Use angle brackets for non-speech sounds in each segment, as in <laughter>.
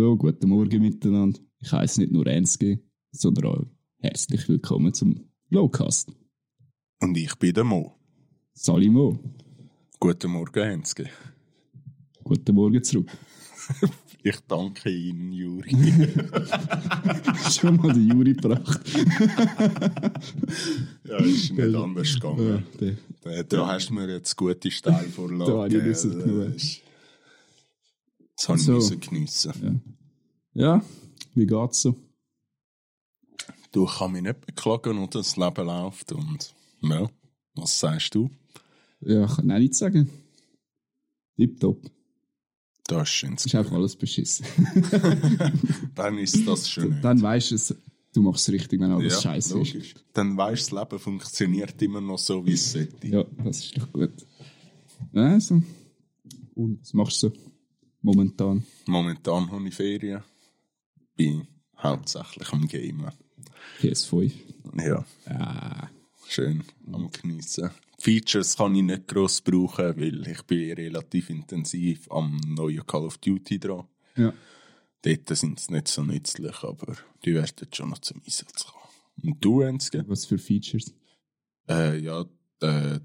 So, guten Morgen miteinander. Ich heiße nicht nur Ensge, sondern auch herzlich willkommen zum Lowcast. Und ich bin der Mo. Sali Mo. Guten Morgen, Henske. Guten Morgen zurück. <laughs> Ich danke Ihnen, Juri. <laughs> Schon mal den Juri gebracht. <laughs> ja, ist nicht anders Ja, gegangen. der, Da, hast du mir jetzt gute Steilvorlage. Da habe ich. Das ist- Das habe ich So. müssen geniessen. ja, wie geht's so? Du ich kann mich nicht beklagen und das Leben läuft. Und ja, was sagst du? Ja, ich kann auch nichts sagen. Tipptopp. Das ist schön. Ist einfach alles beschissen. <laughs> Dann ist das schön. Dann weißt du es, du machst es richtig, wenn alles scheiße ist. logisch. Dann weißt du, das Leben funktioniert immer noch so, wie es sollte. Ja, das ist doch gut. Also, und was machst du so momentan? Momentan habe ich Ferien. Bin hauptsächlich am Gamen. PS5. Ja. Ah, schön am Geniessen. Features kann ich nicht gross brauchen, weil ich bin relativ intensiv am neuen Call of Duty dran. ja. Dort sind sie nicht so nützlich, aber die werden schon noch zum Einsatz kommen. Und du, Enzke? Was für Features? Äh, ja, äh,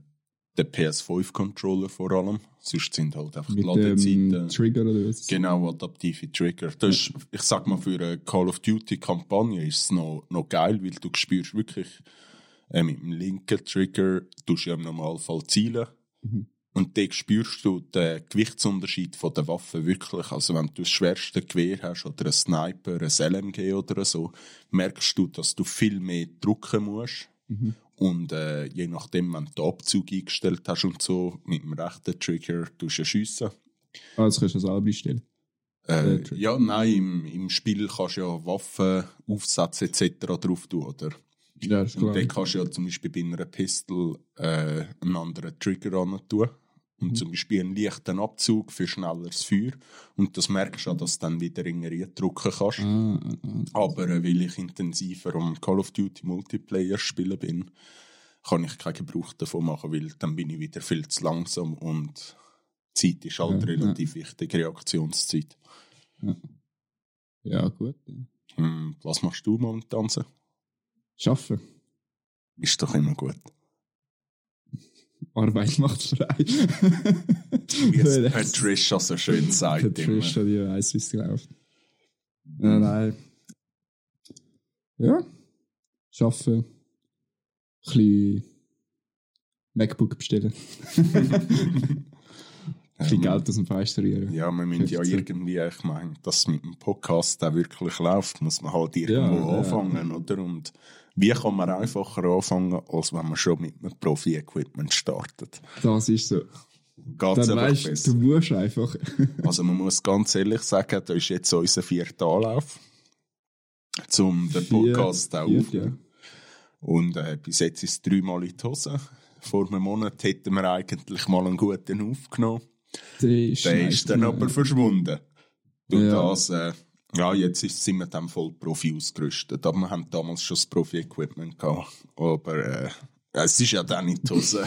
der PS5-Controller vor allem. Sonst sind halt einfach die Mit Ladezeiten. dem Trigger oder was? Genau, adaptive Trigger. Das ist, ich sag mal, für eine Call of Duty-Kampagne ist es noch, noch geil, weil du spürst wirklich äh, mit dem linken Trigger, du ja im Normalfall zielen. Mhm. Und dort spürst du den Gewichtsunterschied von der Waffe wirklich. Also wenn du das schwerste Gewehr hast oder ein Sniper, ein LMG oder so, merkst du, dass du viel mehr drücken musst. Mhm. Und äh, je nachdem, wenn du den Abzug eingestellt hast und so, mit dem rechten Trigger tust du schiessen. Ah, das kannst du selber einstellen. Äh, Äh, ja, nein, im, im Spiel kannst du ja Waffen, Aufsätze etc. drauf tun, oder? Ja, ist Und klar. dann kannst du ja zum Beispiel bei einer Pistol äh, einen anderen Trigger tun. Und Mhm. zum Beispiel einen leichten Abzug für schnelleres Feuer. Und das merkst du auch, dass du dann wieder in drücken kannst. Ah, ah. Aber äh, weil ich intensiver am Call of Duty Multiplayer spielen bin, kann ich keinen Gebrauch davon machen, weil dann bin ich wieder viel zu langsam und Zeit ist halt Ja, relativ wichtig, Reaktionszeit. Ja, gut. Hm, was machst du momentan so? Schaffen. Ist doch immer gut. Arbeit macht frei. Wie es Patricia so schön sagt. immer. Patricia, die weiss, wie es läuft. Ja, nein. Ja. Schaffen. Ein bisschen MacBook bestellen. Ein bisschen Ja, Geld aus dem Fenster rühren. Ja, wir müssen ja 15. irgendwie, ich meine, dass mit dem Podcast auch wirklich läuft, muss man halt irgendwo ja. anfangen, oder? Und wie kann man einfacher anfangen, als wenn man schon mit einem Profi-Equipment startet? Das ist so. Geht's Dann weißt du, besser. du musst einfach. <laughs> Also man muss ganz ehrlich sagen, da ist jetzt unser vierter Anlauf, um den Podcast auch Vier, aufzunehmen. Und äh, bis jetzt ist es dreimal in die Hose. Vor einem Monat hätten wir eigentlich mal einen guten aufgenommen. Der Der ist, ist dann aber verschwunden. Durch Ja. das, äh, ja, jetzt ist, sind wir dann voll Profi ausgerüstet. Aber wir haben damals schon das Profi-Equipment gehabt. Aber äh, es ist ja dann in die Hose.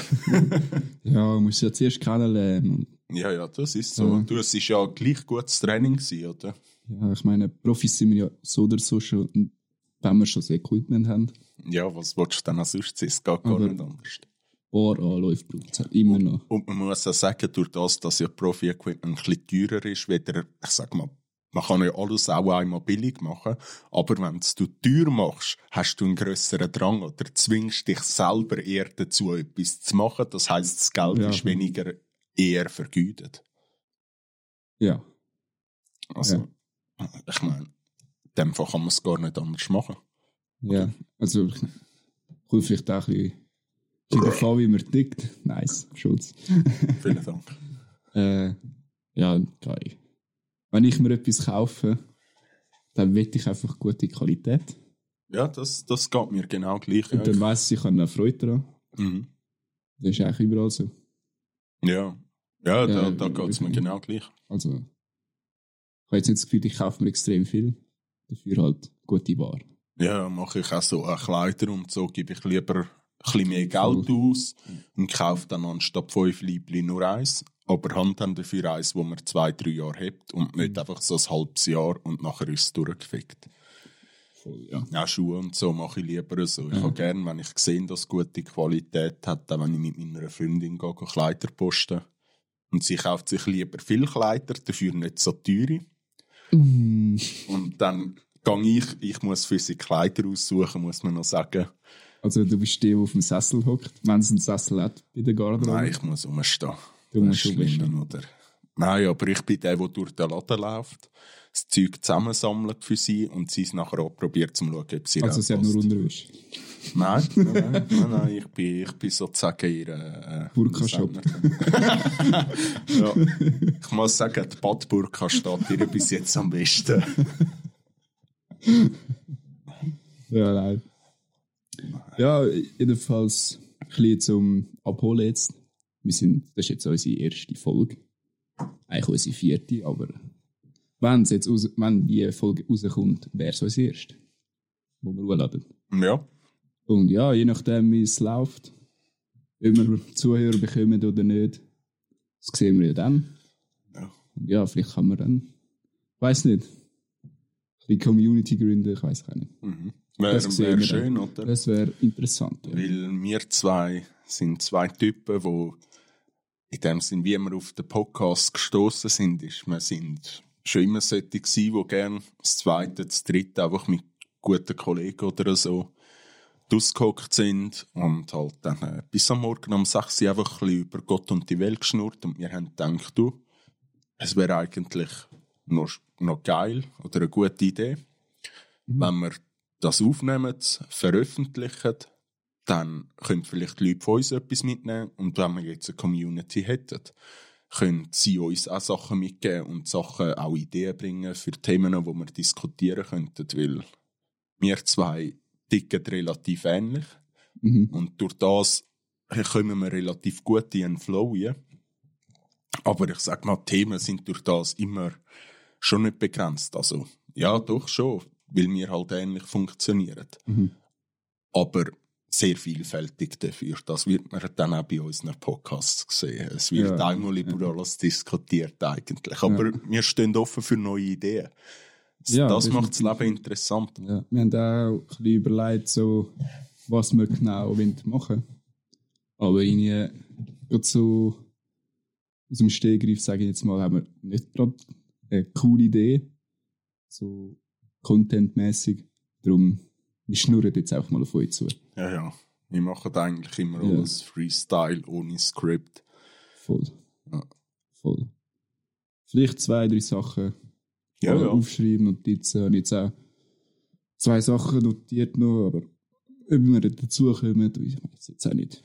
Ja, man muss ja zuerst kennenlernen. ja, ja, das ist so. Ja. Du, es ist ja gleich gutes Training gewesen, oder? Ja, ich meine, Profis sind wir ja so oder so schon, wenn wir schon das Equipment haben. Ja, was willst du denn auch sonst? Es geht gar nicht anders. Braucht es halt immer noch. Und man muss auch sagen, durch das, dass ja Profi-Equipment ein bisschen teurer ist, weder, ich sag mal, man kann ja alles auch einmal billig machen, aber wenn du teuer machst, hast du einen grösseren Drang oder zwingst dich selber eher dazu, etwas zu machen. Das heisst, das Geld Ja. ist weniger eher vergütet. Ja. Also, ich meine, in dem Fall kann man es gar nicht anders machen. Ja, also ich kommt vielleicht auch ein bisschen in der Fall, wie man tickt. Nice, Schulz. Vielen Dank. <laughs> Äh, ja, geil. Wenn ich mir etwas kaufe, dann will ich einfach gute Qualität. Ja, das, das geht mir genau gleich. Und dann weiss ich, ich habe eine Freude daran. mhm. Das ist eigentlich überall so. ja. ja, da, Ja, da geht es mir genau gleich. Also, ich habe jetzt nicht das Gefühl, ich kaufe mir extrem viel. Dafür halt gute Ware. Ja, mache ich auch so äh, Kleider und so gebe ich lieber ein bisschen mehr Geld aus und kaufe dann anstatt fünf Liebli nur eins. Aber haben dann dafür eins, wo man zwei, drei Jahre hat und nicht Mhm. einfach so ein halbes Jahr und nachher ist es durchgefickt. Voll, ja. Ja, Schuhe und so mache ich lieber so. Ich habe gerne, wenn ich sehe, dass es gute Qualität hat, auch wenn ich mit meiner Freundin gehe, Kleider posten. Und sie kauft sich lieber viel Kleider, dafür nicht so teure. Mm. Und dann gehe ich, ich muss für sie Kleider aussuchen, muss man noch sagen. Also du bist der, der auf dem Sessel hockt, wenn es einen Sessel hat bei der Garderobe. Nein, ich muss rumstehen. Du musst schlimm, oder? Nein, aber ich bin der, der durch den Laden läuft, das Zeug zusammensammelt für sie und sie es nachher auch probiert, zu schauen, ob sie Also sie hat nur. Unterwäsche. Nein, nein, nein, nein, nein, ich bin, ich bin sozusagen ihre äh, Burka-Shop. <laughs> ja. Ich muss sagen, die Badburka steht ihr bis jetzt am besten. Ja, nein. Ja, jedenfalls ein bisschen zum Abholen jetzt. Wir sind, das ist jetzt unsere erste Folge. Eigentlich unsere vierte, aber wenn's jetzt raus, wenn die Folge rauskommt, wäre es unsere erste, wo wir hochladen. Ja, Und ja, je nachdem, wie es läuft, ob wir Zuhörer bekommen oder nicht, das sehen wir ja dann. Ja. Und ja, vielleicht kann man dann, ich weiß nicht, die Community gründen, ich weiß auch nicht. mhm. Das wäre wär schön, oder? Das wäre interessant. Ja. Weil wir zwei sind zwei Typen, wo in dem Sinn, wie wir auf den Podcast gestoßen sind, ist, wir sind schon immer solche gewesen, die gerne das zweite, das dritte einfach mit guten Kollegen oder so ausgehockt sind und halt dann äh, bis am Morgen um 6 Uhr einfach ein bisschen über Gott und die Welt geschnurrt und wir haben gedacht, du, es wäre eigentlich noch, noch geil oder eine gute Idee, wenn wir das aufnehmen, veröffentlichen, dann können vielleicht die Leute von uns etwas mitnehmen und wenn wir jetzt eine Community hätten, können sie uns auch Sachen mitgeben und Sachen, auch Ideen bringen für Themen, die wir diskutieren könnten, weil wir zwei ticken relativ ähnlich Mhm. und durch das kommen wir relativ gut in einen Flow rein. Aber ich sag mal, Themen sind durch das immer schon nicht begrenzt. Also, ja, doch schon, weil wir halt ähnlich funktionieren. Mhm. Aber sehr vielfältig dafür. Das wird man dann auch bei unseren Podcasts sehen. Es wird Ja. einmal über alles diskutiert eigentlich. Aber wir stehen offen für neue Ideen. Ja, das macht das. Leben interessant. Ja. Wir haben auch ein bisschen überlegt, so, was wir genau wollen machen Aber irgendwie, gerade so aus dem Stehgreif, sage ich jetzt mal, haben wir nicht gerade eine coole Idee. So contentmäßig. Darum, wir schnurren jetzt einfach mal auf euch zu. Ja, ja. Wir machen eigentlich immer Ja. alles Freestyle, ohne Skript. Voll. Ja. Voll. Vielleicht zwei, drei Sachen Ja, ja. aufschreiben, Notizen. Habe ich jetzt auch zwei Sachen notiert noch, aber ob wir dazukommen, ich weiß jetzt auch nicht.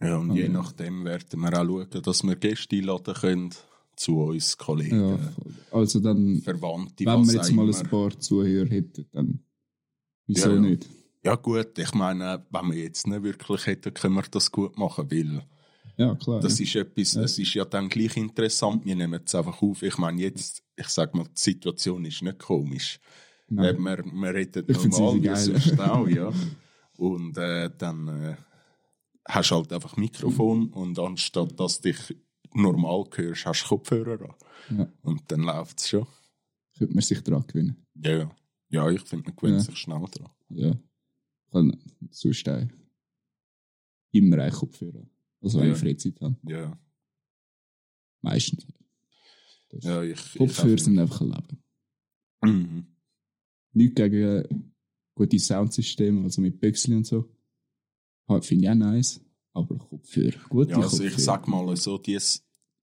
Ja, und je Okay. nachdem werden wir auch schauen, dass wir Gäste einladen können zu uns, Kollegen, Ja, voll. also dann, Verwandte, wenn wir jetzt mal ein paar Zuhörer hätten, dann wieso Ja, ja. nicht? Ja gut, ich meine, wenn wir jetzt nicht wirklich hätten, können wir das gut machen, weil Ja, klar. das ja. ist etwas, es ist ja dann gleich interessant, wir nehmen es einfach auf. Ich meine jetzt, ich sag mal, die Situation ist nicht komisch. Nein. Äh, wir, wir reden Ich normal, wie sonst auch, ja. Und äh, dann äh, hast du halt einfach Mikrofon und anstatt dass du dich normal hörst, hast du Kopfhörer an. Ja. Und dann läuft es schon. Könnte man sich daran gewinnen. Ja, ja. Ja, ich finde, man gewöhnt Ja. sich schnell dran. Ja. Kann sonst auch immer einen Kopfhörer. Also wenn Ja. ich Freizeit habe. Ja, Meistens. Das ja ich. Kopfhörer ich sind einfach ein Leben. Mhm. Nichts gegen äh, gute Soundsysteme, also mit Pixel und so. Halt, Finde ich auch nice. Aber Kopfhörer, gute Ja, also Kopfhörer. ich sag mal so, die,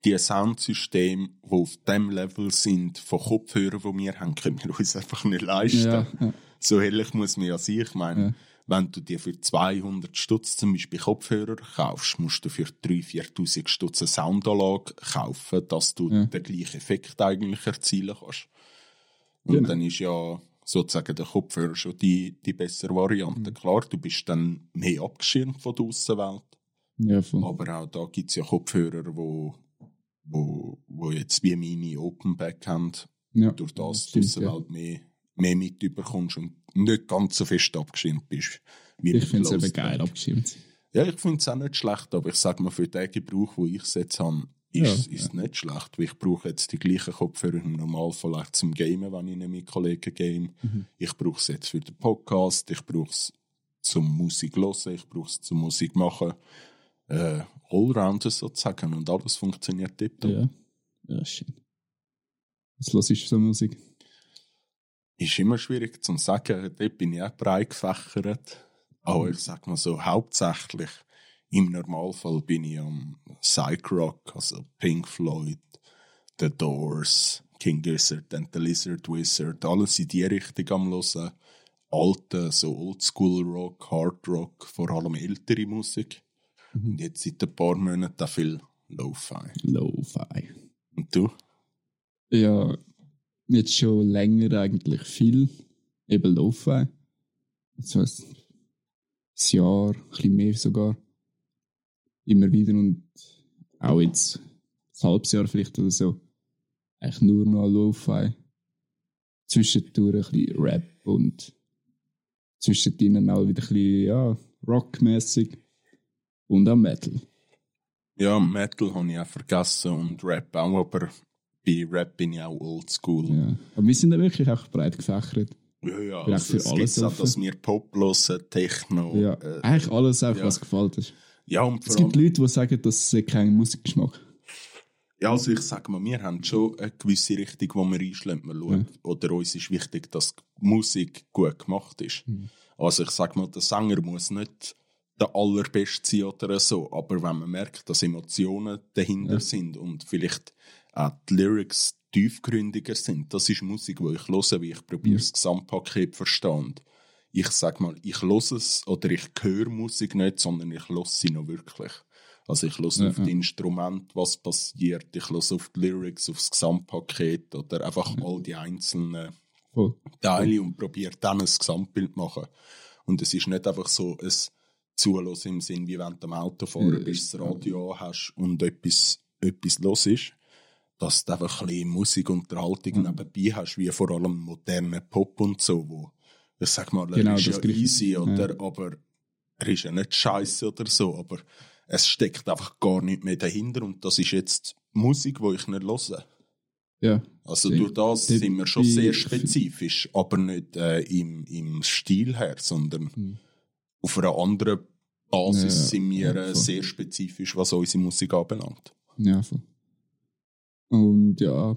die Soundsysteme, die auf dem Level sind von Kopfhörern, die wir haben, können wir uns einfach nicht leisten. Ja, ja. So ehrlich muss man ja sein. Ich meine, Ja. wenn du dir für 200 Stutz zum Beispiel Kopfhörer kaufst, musst du für 3.000, 4.000 Stutz eine Soundanlage kaufen, dass du den gleichen Effekt eigentlich erzielen kannst. Und Genau. dann ist ja sozusagen der Kopfhörer schon die, die bessere Variante. Mhm. Klar, du bist dann mehr abgeschirmt von der Außenwelt. ja. Aber auch da gibt es ja Kopfhörer, wo, wo, wo jetzt wie meine Open Back haben, ja. durch das Stimmt, du ja. halt mehr, mehr mitbekommst und nicht ganz so fest abgeschirmt bist. Wie Ich finde es eben geil abgeschirmt. Ja, ich finde es auch nicht schlecht, aber ich sage mal, für den Gebrauch, wo ich es jetzt habe, ist, Ja, ist nicht schlecht, weil ich brauche jetzt die gleichen Kopfhörer im Normalfall auch zum Gamen, wenn ich nicht mit Kollegen game. Mhm. Ich brauche es jetzt für den Podcast, ich brauche es zum Musik hören, ich brauche es zum Musik machen. Äh, Allrounder sozusagen und alles funktioniert dort. Ja. Ja, schön. Was los ist so Musik? Ist immer schwierig zu sagen, dort bin ich auch breit gefächert. Aber ich sag mal so, hauptsächlich im Normalfall bin ich am Psych Rock, also Pink Floyd, The Doors, King Gizzard and the Lizard Wizard, alles in die Richtung am hören. Alte, so Oldschool Rock, Hard Rock, vor allem ältere Musik. Und jetzt seit ein paar Monaten viel Lo-Fi. Lo-Fi. Und du? Ja, jetzt schon länger eigentlich viel. Eben Lo-Fi. Das heißt, ein Jahr, ein bisschen mehr sogar. Immer wieder und auch jetzt ein halbes Jahr vielleicht oder so. Eigentlich nur noch Lo-Fi. Zwischendurch ein bisschen Rap und zwischendrin auch wieder ein bisschen, ja, rockmäßig. Und auch Metal. Ja, Metal habe ich auch vergessen und Rap auch, aber bei Rap bin ich auch oldschool. Ja. Aber wir sind da wirklich auch breit gefächert. Ja, ja, auch also es alles gibt auch, dass wir Pop hören, Techno. Ja, äh, eigentlich alles einfach, ja. was gefällt ist. ja, und Es gibt Leute, die sagen, dass sie keinen Musikgeschmack ja, also ich sage mal, wir haben schon eine gewisse Richtung, wo wir einschlagen. Man schaut, Oder uns ist wichtig, dass Musik gut gemacht ist. Mhm. Also ich sage mal, der Sänger muss nicht der allerbeste sein oder so, aber wenn man merkt, dass Emotionen dahinter Ja. sind und vielleicht auch die Lyrics tiefgründiger sind, das ist Musik, die ich höre, wie ich probiere, Mhm. das Gesamtpaket verstehen. Ich sag mal, ich höre es oder ich höre Musik nicht, sondern ich höre sie noch wirklich. Also ich höre Ja, auf ja. die Instrumente, was passiert, ich höre auf die Lyrics, auf das Gesamtpaket oder einfach all die einzelnen. Teile und probiere dann ein Gesamtbild zu machen. Und es ist nicht einfach so ein Zuhören im Sinn, wie wenn du am Auto fahren Äh, bist, das Radio an hast und etwas, etwas los ist. Dass du einfach ein bisschen Musikunterhaltung nebenbei hast, wie vor allem moderne Pop und so, wo ich sag mal, er Genau, ist ja easy, oder, aber er ist ja nicht scheiße oder so, aber es steckt einfach gar nicht mehr dahinter und das ist jetzt Musik, die ich nicht höre. Ja. Also durch das dort sind wir schon sehr spezifisch, aber nicht äh, im, im Stil her, sondern Hm. auf einer anderen Basis Ja, sind wir ja, sehr spezifisch, was unsere Musik anbelangt. Ja, voll. Und ja,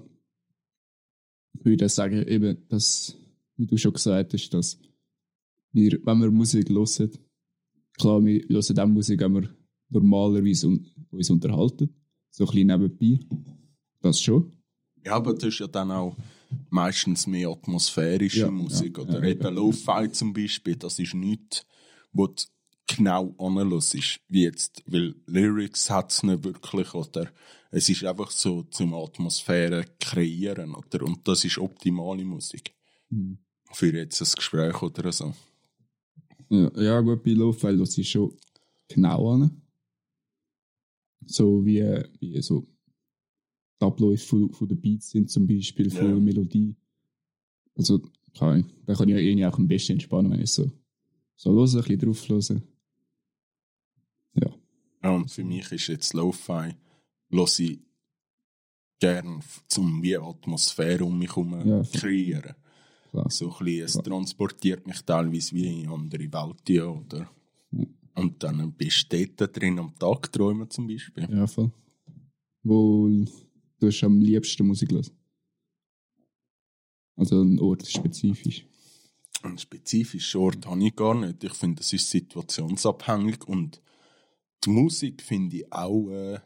ich würde sagen, eben, dass, wie du schon gesagt hast, dass wir, wenn wir Musik hören, klar, wir hören auch Musik, wenn wir normalerweise un uns unterhalten, so ein bisschen nebenbei. Das schon. Ja, aber das ist ja dann auch meistens mehr atmosphärische Ja, Musik. oder eben. Lo-Fi zum Beispiel, das ist nichts, wo du genau anhörst, ist, wie jetzt, weil Lyrics hat es nicht wirklich, oder es ist einfach so zum Atmosphäre kreieren, oder? Und das ist optimale Musik. Mhm. Für jetzt ein Gespräch oder so. Ja, ja gut, bei Lo-Fi das ist schon genau an. So wie, wie so die Abläufe von, von den Beats sind zum Beispiel, von Ja. der Melodie. Also, kann ich, da kann ich ja irgendwie auch am besten entspannen, wenn ich so, so höre, ein bisschen drauf höre. Und für mich ist jetzt Lo-Fi, höre ich gern, um wie Atmosphäre um mich herum Ja, kreieren. Klar. So ein bisschen, es Klar. transportiert mich teilweise wie in andere Welten, oder? Ja. Und dann bist du dort drin am Tag träumen zum Beispiel. Ja, voll. Wo du am liebsten Musik hören? Also ein Ort spezifisch. Einen spezifischen Ort habe ich gar nicht. Ich finde, es ist situationsabhängig und die Musik finde ich auch äh,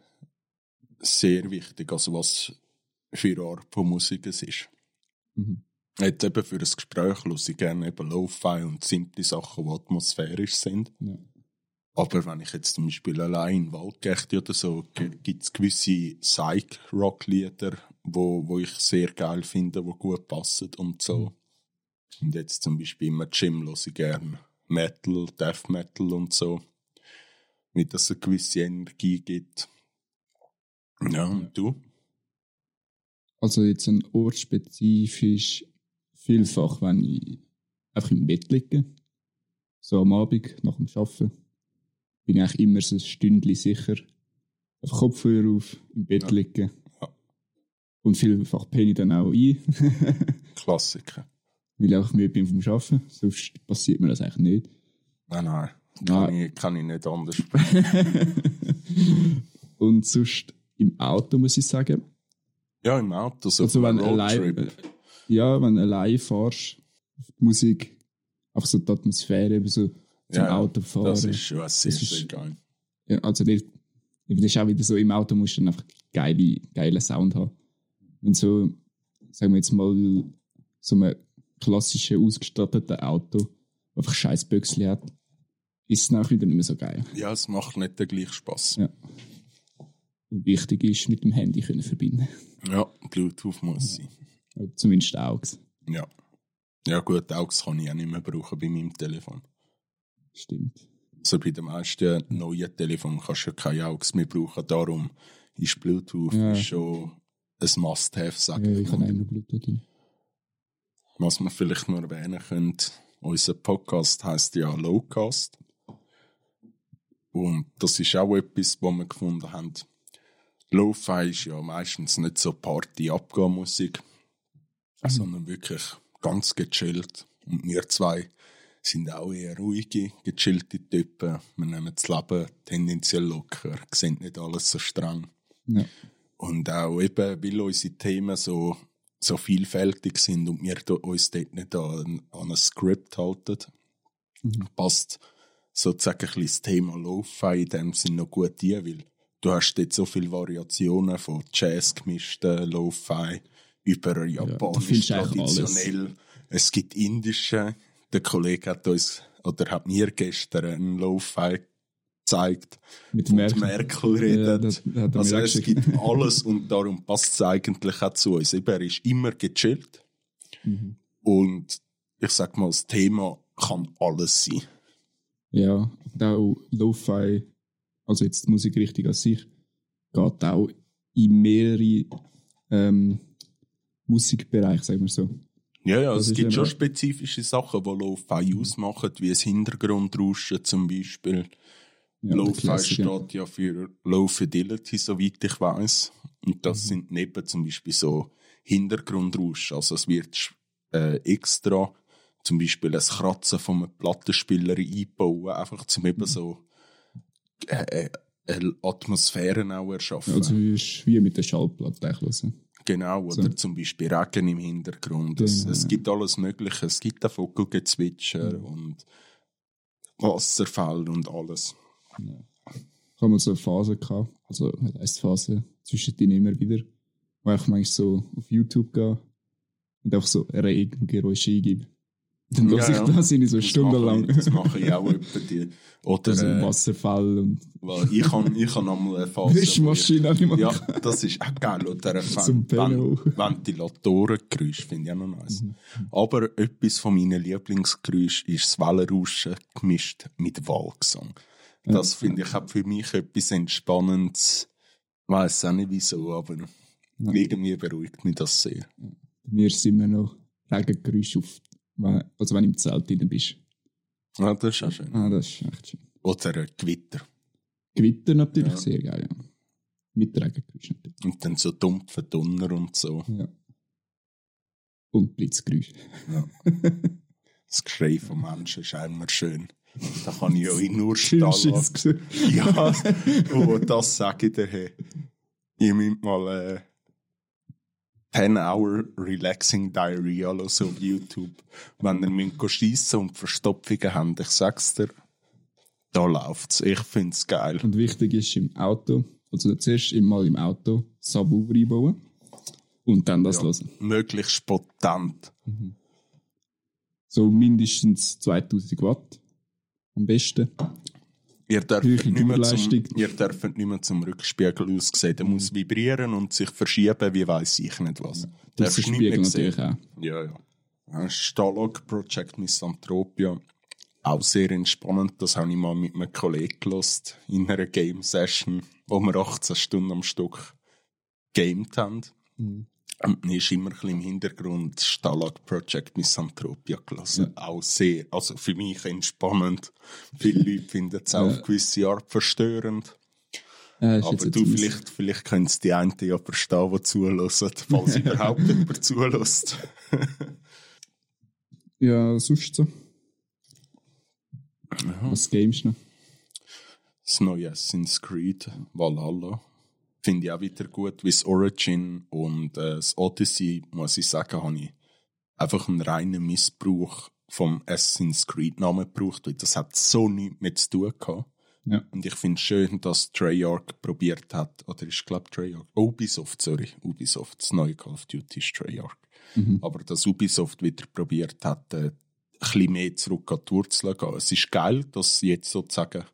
sehr wichtig, also was für eine Art von Musik es ist. Mhm. Jetzt eben für ein Gespräch höre ich gerne eben Lo-Fi und simple Sachen, die atmosphärisch sind. Ja. Aber wenn ich jetzt zum Beispiel allein in Wald gehe oder so, gibt es gewisse Psych-Rock-Lieder, wo, wo ich sehr geil finde, die gut passen und so. Und jetzt zum Beispiel im Gym höre ich gerne Metal, Death Metal und so. Wie das eine gewisse Energie gibt. Ja, und du? Also jetzt ein Ort spezifisch vielfach, wenn ich einfach im Bett liege, so am Abend nach dem Arbeiten, bin ich eigentlich immer so ein Stündchen sicher, Einfach Kopfhörer auf, im Bett Ja. liegen. Ja. Und vielfach penne ich dann auch ein, <laughs> Klassiker. weil ich einfach müde bin vom Arbeiten. Sonst passiert mir das eigentlich nicht. Nein, nein. Kann, Nein. ich, kann ich nicht anders. <laughs> Und sonst im Auto muss ich sagen, Ja, im Auto, so also wenn allein, ja, wenn du allein fährst, die Musik, einfach so die Atmosphäre, eben so zum Ja, Autofahren. Das ist schon sehr, Das ist- sehr geil. Ja, also der, das ist auch wieder so, im Auto musst du dann einfach geile, geilen Sound haben. Wenn so, sagen wir jetzt mal, so ein klassisches ausgestattetes Auto, einfach scheiß Büchsli hat, ist es auch wieder nicht mehr so geil. Ja, es macht nicht den gleichen Spass. Ja. Und wichtig ist, mit dem Handy können verbinden. Ja, Bluetooth muss sein. Oder zumindest Augs. Ja. Ja, gut, Augs kann ich auch nicht mehr brauchen bei meinem Telefon. Stimmt. Also bei den meisten neuen Telefonen kannst du ja keine Augs mehr brauchen. Darum ist Bluetooth Ja. schon ein Must-Have, sag Ja, ich auch noch Bluetooth drin. Was wir vielleicht noch erwähnen können, unser Podcast heißt ja Lowcast. Und das ist auch etwas, was wir gefunden haben. Lo-Fi ist ja meistens nicht so Party-Abgehmusik, sondern wirklich ganz gechillt. Und wir zwei sind auch eher ruhige, gechillte Typen. Wir nehmen das Leben tendenziell locker, sehen nicht alles so streng. Ja. Und auch eben, weil unsere Themen so, so vielfältig sind und wir uns dort nicht an, an ein Skript halten, Mhm. passt sozusagen ein bisschen das Thema Lo-Fi in dem Sinne noch gut ein, weil du hast dort so viele Variationen von Jazz gemischten Lo-Fi über japanisch alles. traditionell. Es gibt indische. Der Kollege hat uns, oder hat mir gestern ein Lo-Fi gezeigt, Mit wo Merkel. Merkel Ja, redet. er Also es geschickt. gibt <laughs> alles und darum passt es eigentlich auch zu uns. Er ist immer gechillt Mhm. und ich sag mal, das Thema kann alles sein. Ja, und auch Lo-Fi, also jetzt die Musikrichtung an sich, geht auch in mehrere ähm, Musikbereiche, sagen wir so. Ja, ja, Das es gibt schon spezifische Sachen, die Lo-Fi ausmachen, wie das Hintergrundrauschen zum Beispiel. Ja, Lo-Fi steht ja für Low Fidelity, soweit ich weiß. Und Mhm. das sind neben zum Beispiel so Hintergrundrauschen. Also es wird äh, extra zum Beispiel ein Kratzen von einem Plattenspieler einbauen, einfach zum eben so äh, äh, eine Atmosphäre auch erschaffen. Also wie mit der Schallplatte eigentlich. Genau, oder So. zum Beispiel Regen im Hintergrund. Es, Genau, es ja. gibt alles Mögliche. Es gibt auch Vogelgezwitscher Mhm. und Wasserfall und alles. Ich habe mal so eine Phase gehabt, also heisst Phase, zwischendrin immer wieder, wo ich manchmal so auf YouTube gehe und einfach so Regengeräusche eingebe. Dann Ja, lasse ich ja. das in so stundenlang. mache ich- Das mache ich auch etwa die. Oder Also äh, Wasserfall und weil ich habe ich hab einmal eine <laughs> Phase. Wischmaschine ich Ja, das ist auch geil. Oder <laughs> Zum ein auch. Ventilatorengeräusch finde ich auch noch nice. Mhm. Aber etwas von meinen Lieblingsgeräuschen ist das Wellenrauschen gemischt mit Wahlgesang. Das finde ich auch für mich etwas Entspannendes. Ich weiss auch nicht wieso, aber irgendwie beruhigt mich das sehr. Mir sind immer noch Regengeräusche auf, also wenn du im Zelt drin bist. Ja, das ist auch schön. Ah, das ist echt schön. Oder Gewitter. Gewitter natürlich Ja. sehr geil, ja. Mit Regengeräusch natürlich. Und dann so dumpfe Donner und so. Ja. Und Blitzgeräusch. Das Geschrei von Menschen ist immer schön. Da kann ich euch nur stehen. Ja, oh, das sage ich dir. Ihr müsst mal äh, 10-Hour Relaxing Diary so auf YouTube. Wenn ihr müsst schiessen und Verstopfungen habt, ich sag's dir, da läuft's. Ich find's geil. Und wichtig ist im Auto, also zuerst immer im Auto Subwoofer einbauen und dann das Ja. hören. Möglichst potent. So mindestens 2000 Watt am besten. Ihr dürft, nicht mehr zum, ihr dürft nicht mehr zum Rückspiegel aussehen. Der muss vibrieren und sich verschieben, wie weiß ich nicht was. Das nicht Spiegel natürlich auch. Ja, ja. Stalag Project Misanthropia. Auch sehr entspannend. Das habe ich mal mit einem Kollegen gelost in einer Game Session, wo wir 18 Stunden am Stück gamed haben. Mhm. Dann ist immer ein bisschen im Hintergrund Stalag Project Misanthropia gelassen. Auch sehr, also für mich entspannend. Viele <laughs> Leute finden es auch auf gewisse Art verstörend. Ist Aber du, vielleicht, vielleicht können es die einen ja verstehen, die zulassen, falls <laughs> überhaupt jemand zulässt. <laughs> Ja, sonst so. Ja. Was games noch? Das neue Assassin's Creed Valhalla finde ich auch wieder gut, wie das Origin und äh, das Odyssey, muss ich sagen, habe ich einfach einen reinen Missbrauch vom Assassin's Creed Namen gebraucht, weil das hat so nichts mit zu tun gehabt. Ja. Und ich finde es schön, dass Treyarch probiert hat, oder ist glaube Treyarch, Ubisoft, sorry, Ubisoft, das neue Call of Duty ist Treyarch. Mhm. Aber dass Ubisoft wieder probiert hat, äh, ein bisschen mehr zurück an die Wurzeln zu gehen. Es ist geil, dass jetzt sozusagen,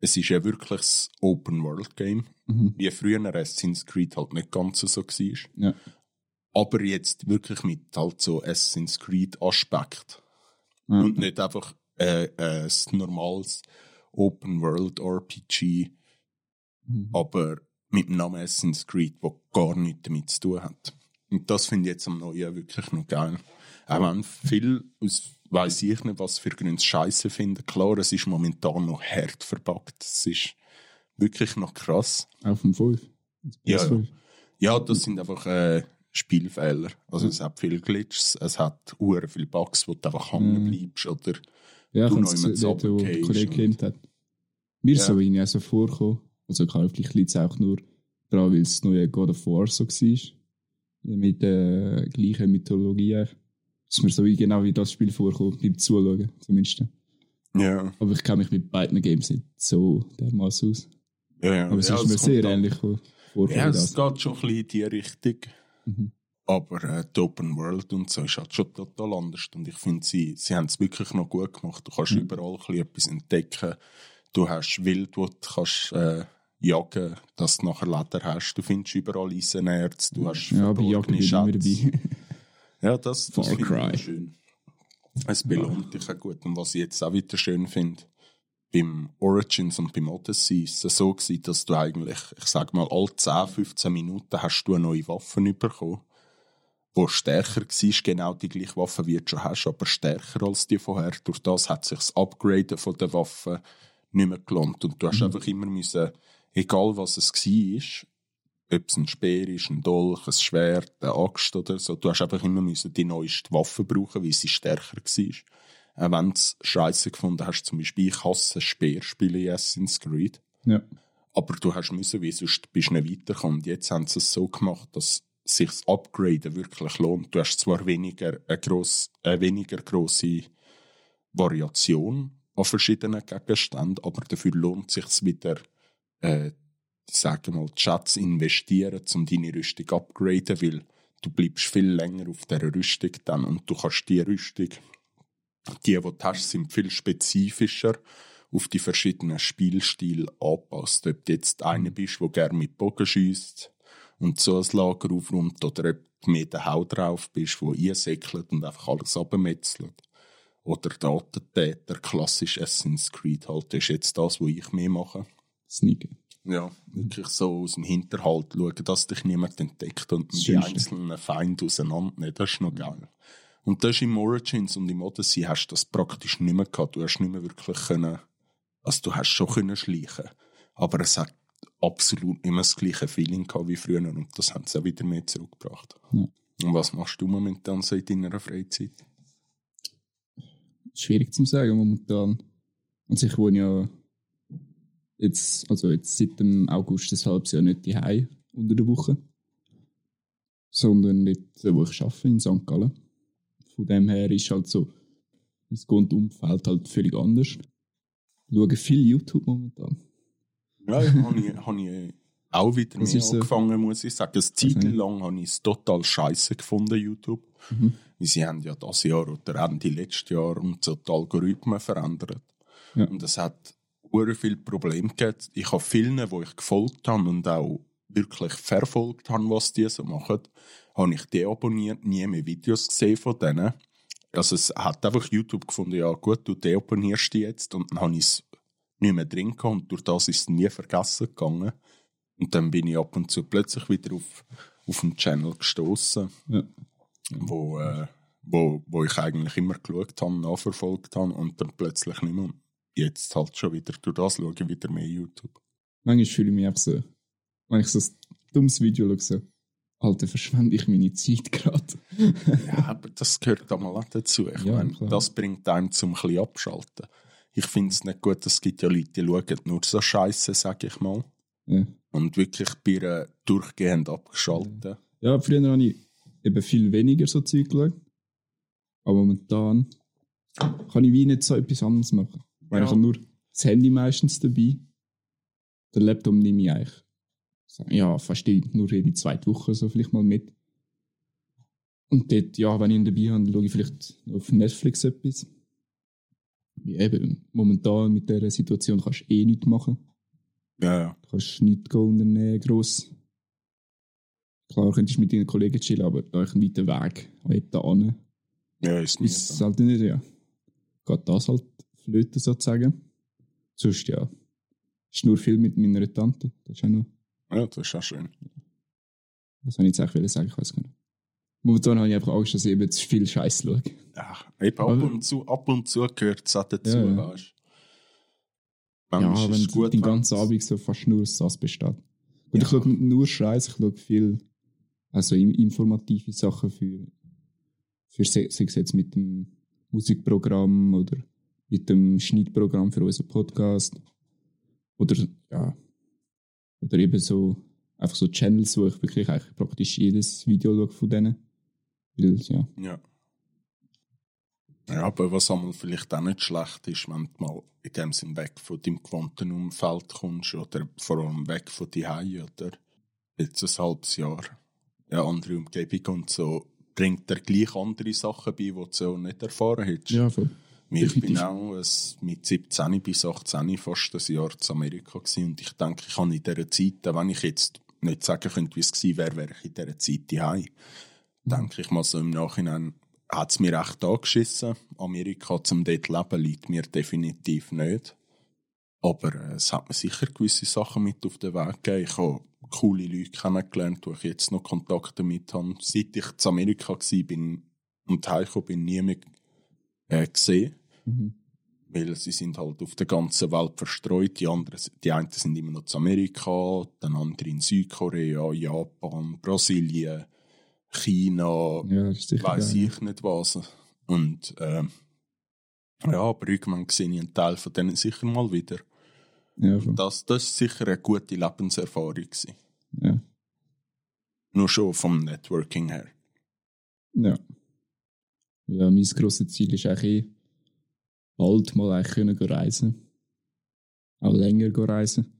es ist ja wirklich das Open-World-Game, Mhm. wie früher Assassin's Creed halt nicht ganz so war. Ja. Aber jetzt wirklich mit halt so Assassin's Creed-Aspekt. Ja. Und nicht einfach äh, äh, ein normales Open-World-RPG, Mhm. aber mit dem Namen Assassin's Creed, wo gar nichts damit zu tun hat. Und das finde ich jetzt am Neuen wirklich noch geil. Auch wenn viel aus weiß ich nicht, was für Gründe Scheiße finden. Klar, es ist momentan noch hart verpackt. Es ist wirklich noch krass. Auf dem 5. Ja, PS5. Ja, das sind einfach äh, Spielfehler. Also es hat viele Glitches, es hat hure viele Bugs, wo du einfach hängen Mhm. bleibst oder Ja, Du ich noch habe jemand es dort, wo der runtergehst Kollege gekämpft hat. Mir Ja. so auch so vorgekommen. Also klar, vielleicht liegt es auch nur daran, weil es neue God of War so war. Mit der gleichen Mythologie. Ist mir so wie genau wie das Spiel vorkommt, beim Zuschauen zumindest. ja, Aber ich kenne mich mit beiden Games nicht so dermaßen aus. ja, ja. Aber es ja, ist mir sehr ähnlich vor- vorgekommen. Ja, es geht schon ein bisschen in die Richtung. Mhm. Aber äh, die Open World und so ist halt schon total anders. Und ich finde, sie, sie haben es wirklich noch gut gemacht. Du kannst Mhm. überall ein bisschen etwas entdecken. Du hast Wild, wo du kannst, äh, jagen, dass du nachher Leder hast. Du findest überall Eisenerz. Du hast Ja, immer Schätze. <laughs> Ja, das, das Far finde ich Cry. auch schön. Es belohnt dich auch gut. Und was ich jetzt auch wieder schön finde, beim Origins und beim Odyssey ist es so gewesen, dass du eigentlich, ich sag mal, alle 10, 15 Minuten hast du eine neue Waffe bekommen, die stärker war, genau die gleiche Waffe, wie du schon hast, aber stärker als die vorher. Durch das hat sich das Upgraden von der Waffe nicht mehr gelohnt. Und du hast einfach immer müssen, egal was es war, ob es ein Speer ist, ein Dolch, ein Schwert, eine Axt oder so, du hast einfach immer müssen die neueste Waffe brauchen, weil sie stärker war. Auch wenn du es scheisse gefunden hast, zum Beispiel, ich hasse Speerspiele in Assassin's Creed, ja. aber du hast müssen, weil sonst bist du nicht weitergekommen. Und jetzt haben sie es so gemacht, dass sich das Upgraden wirklich lohnt. Du hast zwar weniger, eine, gross, eine weniger grosse Variation an verschiedenen Gegenständen, aber dafür lohnt es sich wieder, äh, ich sage mal, die Schätze investieren, um deine Rüstung upgraden, weil du bleibst viel länger auf dieser Rüstung dann und du kannst die Rüstung, die, die du hast, sind viel spezifischer auf die verschiedenen Spielstile anpasst. Ob du jetzt einer bist, der gerne mit Bogen schießt und so ein Lager aufräumt, oder ob du mehr der Hau drauf bist, der einsäckelt und einfach alles abmetzelt. Oder der Attentäter, klassisch Assassin's Creed halt, das ist jetzt das, was ich mehr mache. Sneaken. Ja, wirklich so aus dem Hinterhalt schauen, dass dich niemand entdeckt und die einzelnen Feinde auseinandernehmen. Das ist noch geil. Und das ist im Origins und im Odyssey hast du das praktisch nicht mehr gehabt. Du hast nicht mehr wirklich können, also du hast schon können schleichen. Aber es hat absolut nicht mehr das gleiche Feeling gehabt wie früher und das haben sie auch wieder mehr zurückgebracht. Ja. Und was machst du momentan so in deiner Freizeit? schwierig zu sagen momentan. Also ich wohne ja jetzt, also jetzt seit dem August ein halbes Jahr nicht daheim unter der Woche, sondern dort, wo ich arbeite, in St. Gallen. Von dem her ist halt so mein Grundumfeld halt völlig anders. Ich schaue viel YouTube momentan. Ja, habe ich, hab ich auch wieder Das mehr ist so- angefangen, muss ich sagen. Eine Zeit lang habe ich es total scheiße gefunden, YouTube. Mhm. Sie haben ja das Jahr oder Ende letzten Jahr und so die Algorithmen verändert. Ja. Und es hat sehr viele Probleme gegeben. Ich habe vielen, wo ich gefolgt habe und auch wirklich verfolgt habe, was die so machen, habe ich deabonniert, nie mehr Videos gesehen von denen. Also es hat einfach YouTube gefunden, ja gut, du deabonnierst die jetzt und dann habe ich es nicht mehr drin gehabt und durch das ist es nie vergessen gegangen. Und dann bin ich ab und zu plötzlich wieder auf, auf einen Channel gestoßen Ja. wo, äh, wo, wo ich eigentlich immer geschaut habe, nachverfolgt habe und dann plötzlich nicht mehr. Jetzt halt schon wieder, durch das schaue ich wieder mehr YouTube. manchmal fühle ich mich einfach so, wenn ich so ein dummes Video schaue, so, Alter, verschwende ich meine Zeit gerade. <laughs> Ja, aber das gehört da mal auch dazu. Ich Ja, meine, klar. das bringt einem zum ein abschalten. Ich finde es nicht gut, es gibt ja Leute, die schauen nur so Scheiße, sag ich mal. Ja. Und wirklich bei ihr durchgehend abgeschaltet. ja, früher habe ich eben viel weniger so Zeug geschaut. Aber momentan kann ich wie nicht so etwas anderes machen. Weil Ja. ich habe nur das Handy meistens dabei. Den Laptop nehme ich eigentlich ja, fast die- nur jede zweite Woche so vielleicht mal mit. Und dort, ja, wenn ich ihn dabei habe, schaue ich vielleicht auf Netflix etwas. Wie eben, momentan mit dieser Situation kannst du eh nichts machen. Ja, ja. Du kannst nichts unternehmen, gross. Klar, könntest du mit deinen Kollegen chillen, aber da ist ein weiter Weg da hin. Ja, ist Ist nicht. halt nicht, ja. Geht das halt flöten sozusagen. Sonst, ja. Ist nur viel mit meiner Tante. Das ist auch noch, Ja, das ist auch schön. was soll ich jetzt eigentlich sagen, ich weiß gar nicht. Momentan habe ich einfach Angst, dass ich eben zu viel Scheiß schaue. Ja, eben ab Aber- und zu, ab und zu gehört es auch dazu, Ja, ja. weißt Ja, wenn es gut, den ganzen Abend so fast nur das besteht. Und Ja. ich schaue nur Scheiß, ich schaue viel, also in- informative Sachen für, für sei es jetzt mit dem Musikprogramm oder mit dem Schnittprogramm für unseren Podcast. Oder, ja, oder eben so, einfach so Channels, wo ich wirklich eigentlich praktisch jedes Video schaue von denen. Weil, ja, Ja. Ja, aber was einmal vielleicht auch nicht schlecht ist, wenn du mal in dem Sinn weg von deinem gewohnten Umfeld kommst oder vor allem weg von die oder jetzt ein halbes Jahr eine andere Umgebung und so, bringt dir gleich andere Sachen bei, die du so nicht erfahren hättest. ja voll. Ich bin definitiv. auch ein, mit 17 bis 18 fast ein Jahr zu Amerika gewesen und ich denke, ich habe in dieser Zeit, wenn ich jetzt nicht sagen könnte, wie es gewesen wäre, wäre ich in dieser Zeit daheim. Denke ich mal so im Nachhinein, hat es mir echt angeschissen. Amerika zum dort leben liegt mir definitiv nicht. Aber äh, es hat mir sicher gewisse Sachen mit auf den Weg gegeben. Ich habe coole Leute kennengelernt, wo ich jetzt noch Kontakte mit habe. Seit ich zu Amerika war bin und heimgekommen bin, nie mehr äh, gesehen Mhm. weil sie sind halt auf der ganzen Welt verstreut. Die anderen, die einen sind immer noch zu Amerika, dann andere in Südkorea, Japan, Brasilien, China, Ja, weiß ich nicht was. Und ähm, ja, aber irgendwann sehe ich einen Teil von denen sicher mal wieder. Ja. Das, das ist sicher eine gute Lebenserfahrung gewesen. ja. Nur schon vom Networking her. Ja. Ja, mein grosses Ziel ist eigentlich eh, bald mal eigentlich können reisen. Auch länger reisen.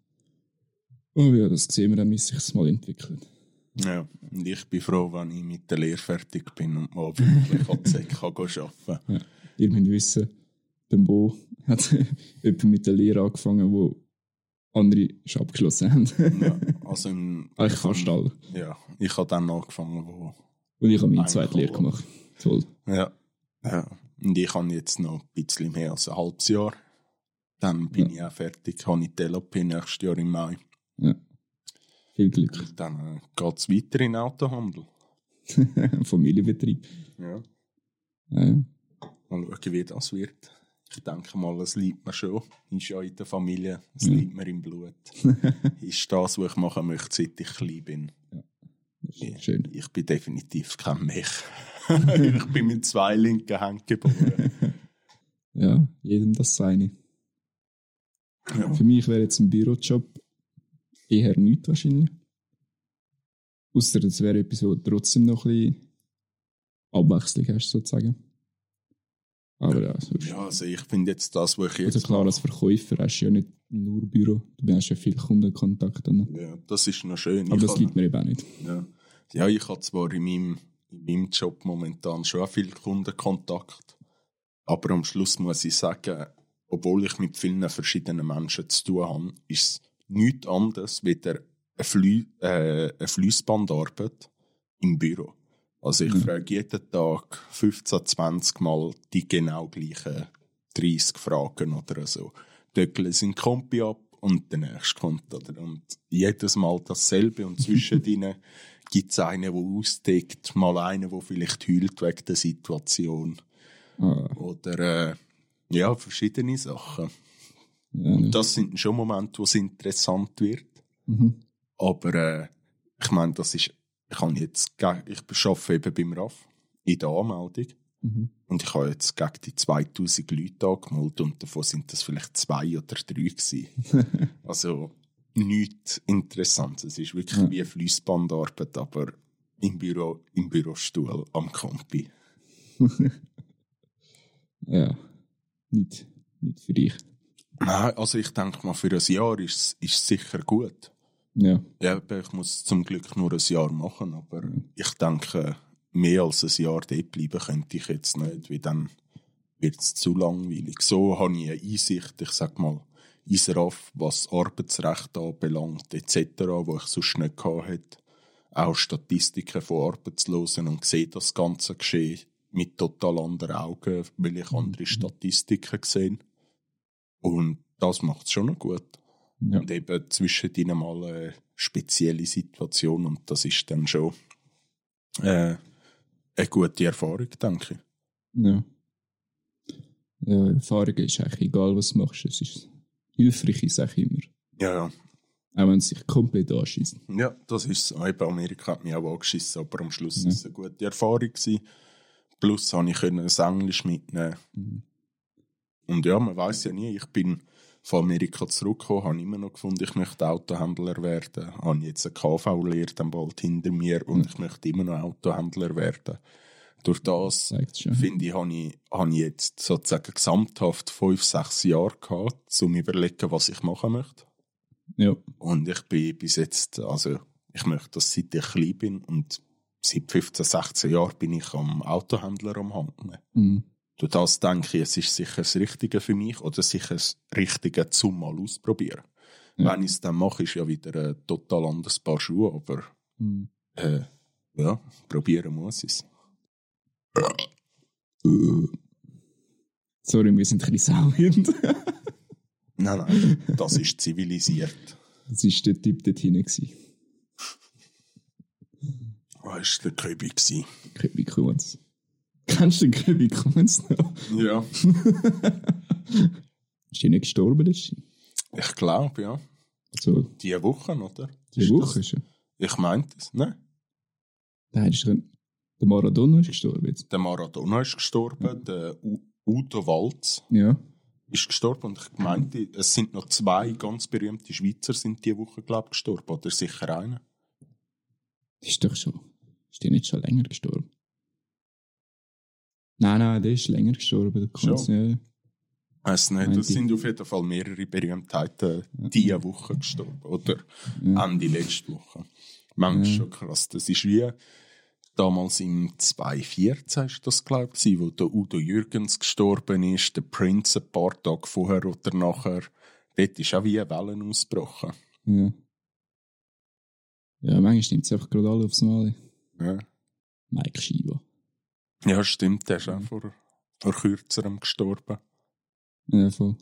Oh ja, das sehen wir dann, wie sich das mal entwickelt. Ja, und ich bin froh, wenn ich mit der Lehre fertig bin und mal wirklich an die kann arbeiten <laughs> Ja. Ihr müsst wissen, der Bo hat <laughs> jemand mit der Lehre angefangen, wo andere schon abgeschlossen haben. Ja, also <laughs> im, Eigentlich fast alle. Ja, ich habe dann angefangen, wo. Und ich habe meine zweite Lehre gemacht. Toll. Ja. ja. Und ich habe jetzt noch ein bisschen mehr als ein halbes Jahr. Dann bin ich auch fertig, habe ich LAP nächstes Jahr im Mai. Ja. Viel Glück. Und dann äh, geht es weiter in den Autohandel. <laughs> Familienbetrieb. Ja. Ja, ja. Mal schauen, wie das wird. Ich denke mal, es liegt mir schon. Ist ja in der Familie, es Ja. liegt mir im Blut. <laughs> ist das, was ich machen möchte, seit ich klein bin. Ist schön. Ich bin definitiv kein Mech. <laughs> ich bin mit zwei linken Händen geboren. <laughs> Ja, jedem das seine. Ja. Für mich wäre jetzt ein Bürojob eher nichts wahrscheinlich. Außer es wäre etwas, wo trotzdem noch ein bisschen Abwechslung hast, sozusagen. Aber ja, sonst. Ja, also ich finde jetzt das, was ich Also jetzt klar, als Verkäufer hast du ja nicht nur Büro, du hast ja viel Kundenkontakt. Dann. Ja, das ist noch schön. Aber ich das liegt mir eben auch nicht. ja. ja, ich habe zwar in meinem, in meinem Job momentan schon viel Kundenkontakt, aber am Schluss muss ich sagen, obwohl ich mit vielen verschiedenen Menschen zu tun habe, ist es nichts anderes wie der eine, Flü äh, eine Fließbandarbeit im Büro. Also ich Mhm. frage jeden Tag 15, 20 Mal die genau gleichen 30 Fragen oder so. Döckle sind Kompi ab und der nächste kommt. Oder? Und jedes Mal dasselbe und zwischen <laughs> ihnen gibt es einen, der ausdeckt, mal einen, der vielleicht heult wegen der Situation. Ah, Oder äh, ja, verschiedene Sachen. Ja, Und das sind schon Momente, wo es interessant wird. Mhm. Aber äh, ich meine, das ist, ich habe jetzt, ich arbeite eben beim RAF in der Anmeldung Mhm. und ich habe jetzt gegen die 2000 Leute angemeldet und davon sind das vielleicht zwei oder drei gewesen. <laughs> also nichts Interessantes. Es ist wirklich Ja. wie Fließbandarbeit, aber im Büro, im Bürostuhl am Campi. <laughs> ja. Nicht, nicht für dich. Nein, also ich denke mal, für ein Jahr ist es ist sicher gut. Ja. Ja, ich muss zum Glück nur ein Jahr machen, aber ich denke, mehr als ein Jahr dort bleiben könnte ich jetzt nicht, weil dann wird es zu langweilig. So habe ich eine Einsicht, ich sag mal, ISRAF, was Arbeitsrecht anbelangt, etc., wo ich sonst nicht hätte. Auch Statistiken von Arbeitslosen und sehe das ganze Geschehen mit total anderen Augen, weil ich andere Statistiken sehe. Und das macht es schon noch gut. Ja. Und eben zwischen ihnen mal eine spezielle Situation und das ist dann schon äh, eine gute Erfahrung, denke ich. Ja. Ja, Erfahrung ist eigentlich egal, was du machst. Es ist hilfreich, ich sage immer. Ja, ja. Auch wenn es sich komplett anschießt. Ja, das ist es. Amerika hat mich auch angeschissen, aber am Schluss Ja. war es eine gute Erfahrung. Gewesen. Plus habe ich das Englisch mitnehmen. Mhm. Und ja, man weiß ja nie, ich bin von Amerika zurückgekommen, habe immer noch gefunden, ich möchte Autohändler werden. Habe jetzt eine KV-Lehre dann bald hinter mir und ich möchte immer noch Autohändler werden. Durch das finde ich, habe ich, habe ich jetzt sozusagen gesamthaft fünf, sechs Jahre gehabt, um überlegen, was ich machen möchte. Ja. Und ich bin bis jetzt, also ich möchte das seit ich klein bin und seit 15, 16 Jahren bin ich am Autohändler am Handeln. Mhm. Durch das denke ich, es ist sicher das Richtige für mich oder sicher das Richtige zum mal ausprobieren. Ja. Wenn ich es dann mache, ist ja wieder ein total anderes Paar Schuhe, aber Mhm. äh, ja, probieren muss ich es. Sorry, wir sind ein bisschen sauernd. <laughs> Nein, nein, das ist zivilisiert. Das war der Typ dort hinten. gewesen. Das war der Köbi. gewesen. Köbi Kunz. Kennst du den Köbi Kunz noch? Ja. <laughs> Ist der nicht gestorben? Jahr? Ich glaube, ja. Also, Die Woche, oder? die Ist Woche ist er. Ich meinte es, ne? Nein, ist er, der Maradona ist gestorben jetzt. Der Maradona ist gestorben, der U Udo Walz Ja. ist gestorben und ich meinte, es sind noch zwei ganz berühmte Schweizer sind die Woche, glaube ich, gestorben. Oder sicher einer. Ist doch schon. Ist der nicht schon länger gestorben? Nein, nein, der ist länger gestorben. Der ja. Weiß nicht, ich. sind auf jeden Fall mehrere Berühmtheiten diese Woche gestorben. Oder Ja. Ende letzte Woche. Manchmal Ja. schon krass. Das ist wie damals im 2014 ist das, glaube ich, wo der Udo Jürgens gestorben ist, der Prince ein paar Tage vorher oder nachher. Dort ist auch wie eine Welle ausgebrochen. Ja. Ja, manchmal nimmt es einfach gerade alle aufs Mal. Ja, Mike Shiva. ja stimmt, der ist auch vor, vor kürzerem gestorben. Ja, voll.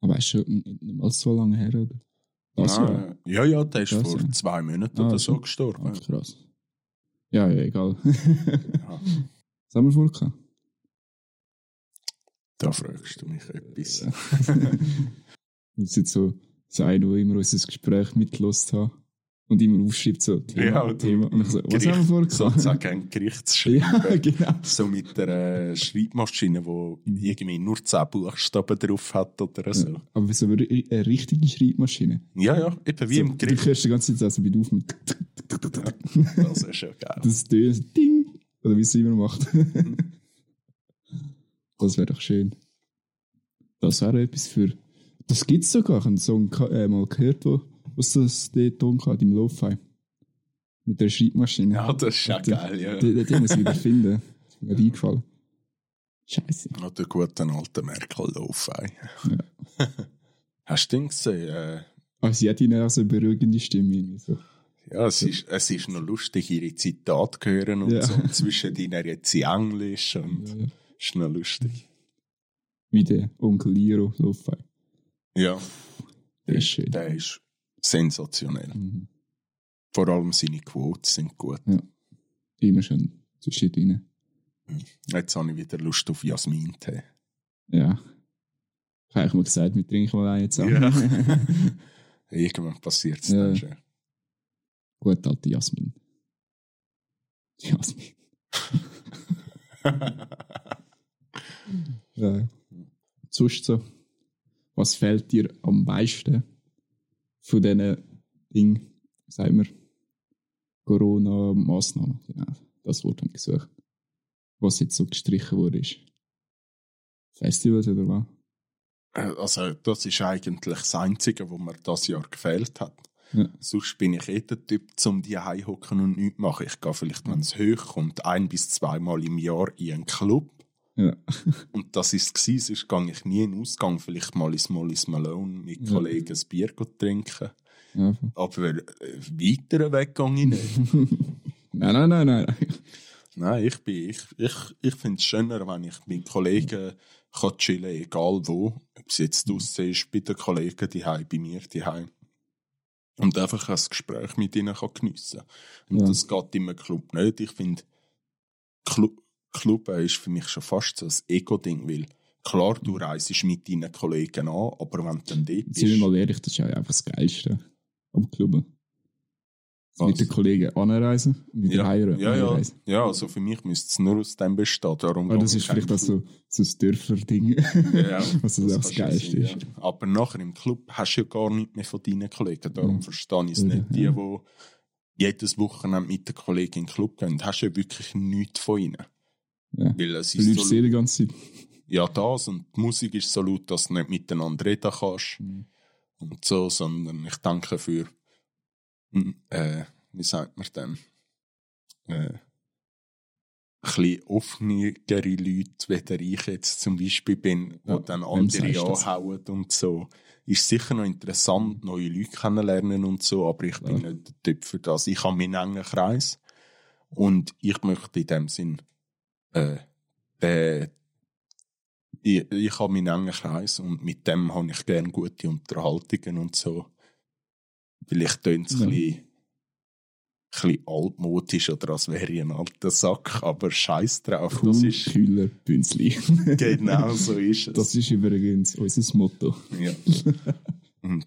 Aber ist schon nicht mal so lange her, oder? Das Ah, Jahr? ja, ja, der ist Das vor zwei Monaten Ah, oder so so. gestorben. Ach, krass. Ja, ja, egal. Ja, <laughs> Was haben wir vorgehabt? da fragst du mich etwas. <laughs> Wir sind so, so einer, der immer unser Gespräch mitgelost hat und immer aufschreibt, so Thema, Ja, du- Thema. Und ich so, was Gericht- haben wir vorgehabt? Sozusagen ein Gerichtsschreiben. ja, <laughs> genau. So mit der äh, Schreibmaschine, die irgendwie nur 10 Buchstaben drauf hat oder so. Ja. Aber so eine, ri- eine richtige Schreibmaschine. Ja, ja, eben wie so, im Du Gericht. hörst die ganze Zeit so bei auf und Das ist schon geil. das so Ding. Oder wie es immer macht. <laughs> das wäre doch schön. Das wäre etwas für. Das gibt es sogar. Ich habe einen Song äh, mal gehört, wo, was das der Ton hat im Lo-Fi. Mit der Schreibmaschine. Ja, das ist Den- geil, ja. Den, den, den muss ich wieder finden. Das ist mir eingefallen. Scheiße. Ja, der gute alte Merkel Lo-Fi. <laughs> Hast du den gesehen? Äh, Aber sie hat ihnen auch so eine beruhigende Stimme. irgendwie So. ja, es ist, es ist noch lustig, ihre Zitate zu hören und Ja. so. Und zwischen ihnen jetzt sie Englisch und Ja, ja. ist noch lustig. Wie der Onkel Liro Lo-Fi. Ja, Der ist schön. der ist sensationell. Mhm. Vor allem seine Quotes sind gut. Immer schön zwischendrin. Jetzt habe ich wieder Lust auf Jasmin-Tee. Ja. Ich habe mal gesagt, wir trinken mal einen zusammen. Ja. <laughs> Irgendwann passiert es Ja. dann schon. Gut, alte Jasmin. Jasmin. <laughs> <laughs> ja. Sonst so, was fällt dir am meisten von diesen Dingen, sagen wir, Corona-Massnahmen? Genau, das Wort habe ich gesucht. Was jetzt so gestrichen wurde. ist. Festivals oder was? Äh, Also, das ist eigentlich das Einzige, was mir das Jahr gefehlt hat. Ja. Sonst bin ich eh der Typ, zum die hocken und nichts machen. Ich gehe vielleicht, wenn es hoch kommt, ein- bis zweimal im Jahr in einen Club. Ja. <laughs> Und das ist es sonst gehe ich nie in den Ausgang. Vielleicht mal ins Mollis Malone mit Ja. Kollegen ein Bier trinken. ja. Aber äh, weiter weg gehe ich nicht. <laughs> Nein, nein, nein, nein. Nein, ich, bin- ich, ich, ich finde es schöner, wenn ich mit Kollegen kann chillen egal wo. Ob es jetzt draussen ist, bei den Kollegen daheim, bei mir daheim. Und einfach ein Gespräch mit ihnen kann geniessen Und Ja. das geht im Club nicht. Ich finde, Club, Club ist für mich schon fast so ein Ego-Ding, weil klar, du reist mit deinen Kollegen an, aber wenn du dann dort Sind wir bist... mal ehrlich, das ist ja einfach das Geilste am Club. Was? Mit den Kollegen anreisen wieder ja, heim ja, ja, heimreisen. ja, also für mich müsste es nur aus dem bestehen. Darum Aber das ist ich vielleicht auch so, so ein Dörfler-Ding. Ja, <laughs> was das, auch das schon Geilste ist. ja. Aber nachher im Club hast du ja gar nicht mehr von deinen Kollegen. Darum Ja. verstehe ich es nicht. Die, die jedes Wochenende mit den Kollegen in den Club gehen, hast du ja wirklich nichts von ihnen. Ja. Weil es Du ist so, die ganze Zeit. ja, das und die Musik ist so laut, dass du nicht miteinander reden kannst. Mhm. Und so, sondern ich denke für, mm, äh, wie sagt man denn, äh, ein bisschen offenere Leute, weder ich jetzt zum Beispiel bin, die Ja, dann wem andere anhauen und so. Ist sicher noch interessant, neue Leute kennenlernen und so, aber ich bin Ja. nicht der Typ für das. Ich habe meinen engen Kreis und ich möchte in dem Sinn, äh, den, ich, ich habe meinen engen Kreis und mit dem habe ich gerne gute Unterhaltungen und so. Vielleicht tönt es Ja. ein bisschen, ein bisschen altmodisch oder als wäre ich ein alter Sack, aber scheiß drauf. Das Cool, ist Kühler, Bünzli. <laughs> genau so ist es. Das ist übrigens unser Motto. Ja. und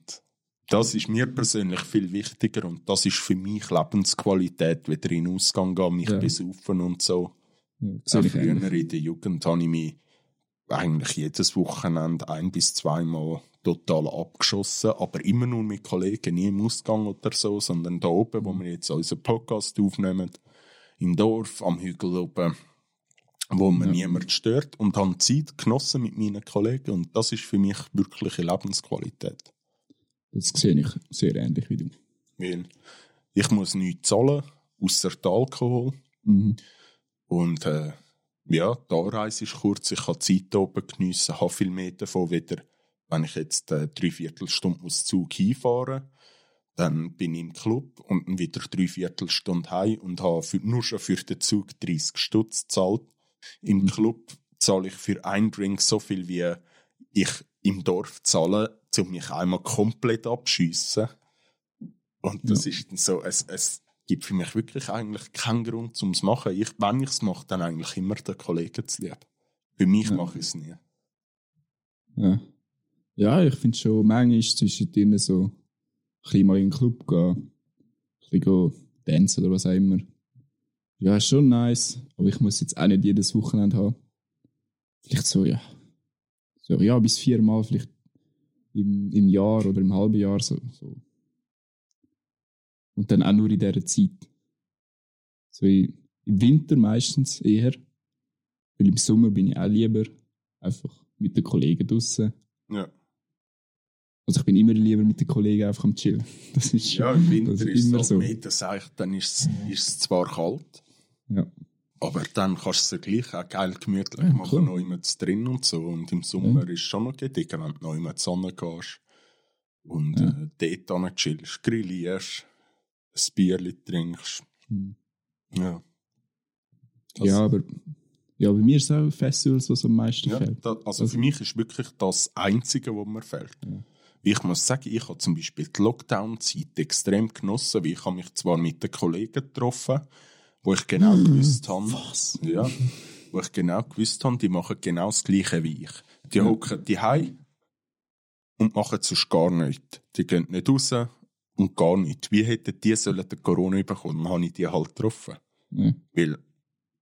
das ist mir persönlich viel wichtiger und das ist für mich Lebensqualität, wieder in den Ausgang gehen, mich Ja. besaufen und so. Ja, sehe ich früher in der Jugend habe ich mich eigentlich jedes Wochenende ein- bis zweimal total abgeschossen, aber immer nur mit Kollegen, nie im Ausgang oder so, sondern da oben, wo wir jetzt unseren Podcast aufnehmen, im Dorf, am Hügel oben, wo man Ja. niemand stört und habe Zeit genossen mit meinen Kollegen und das ist für mich wirkliche Lebensqualität. Das sehe ich sehr ähnlich wie du. Ich muss nichts zahlen, außer Alkohol. Mhm. Und äh, ja, die Anreise ist kurz, ich kann Zeit oben geniessen, habe viel mehr davon wieder, wenn ich jetzt äh, drei Viertelstunde muss Zug hinfahren dann bin ich im Club und dann wieder drei Viertelstunde heim und habe für, nur schon für den Zug 30 Stutz gezahlt. Im Mhm. Club zahle ich für einen Drink so viel, wie ich im Dorf zahle, um mich einmal komplett abschiessen. Und das Ja. ist dann so, es, es gibt für mich wirklich eigentlich keinen Grund zum es machen. Ich, wenn ich es mache, dann eigentlich immer den Kollegen zu lieb. Für mich Ja. mache ich es nie. Ja. ja, ich finde schon, manchmal ist zwischen denen so ein bisschen mal in den Club gehen, ein bisschen tanzen oder was auch immer. Ja, ist schon nice, aber ich muss jetzt auch nicht jedes Wochenende haben. Vielleicht so, ja. So, ja, bis viermal vielleicht im, im Jahr oder im halben Jahr so, so. Und dann auch nur in dieser Zeit. So im Winter meistens eher. Weil im Sommer bin ich auch lieber einfach mit den Kollegen draußen. Ja, Also ich bin immer lieber mit den Kollegen einfach am Chillen. <laughs> Das ist ja im Winter das ist es immer so. so. Meter seicht, dann ist es, ist zwar kalt, Ja. aber dann kannst du es gleich auch geil gemütlich Ja, machen, cool. noch immer drin und so. Und im Sommer ist es schon noch gedicker, wenn du noch immer zur Sonne gehst und Ja. äh, dort chillst, grillierst, ein Bierchen trinkst. Hm. Ja. ja, aber ja, bei mir ist es auch Festivals, was am meisten Ja, fällt. da, also für mich ist wirklich das Einzige, was mir fehlt. Ja. Ich muss sagen, ich habe zum Beispiel die Lockdown-Zeit extrem genossen, weil ich habe mich zwar mit den Kollegen getroffen, wo ich genau gewusst habe, Was? ja, wo ich genau gewusst habe, die machen genau das Gleiche wie ich. Die hocken die und machen sonst gar nichts. Die gehen nicht raus und gar nicht. Wie hätten die sollen den Corona bekommen? Dann habe ich die halt getroffen. Ja. Weil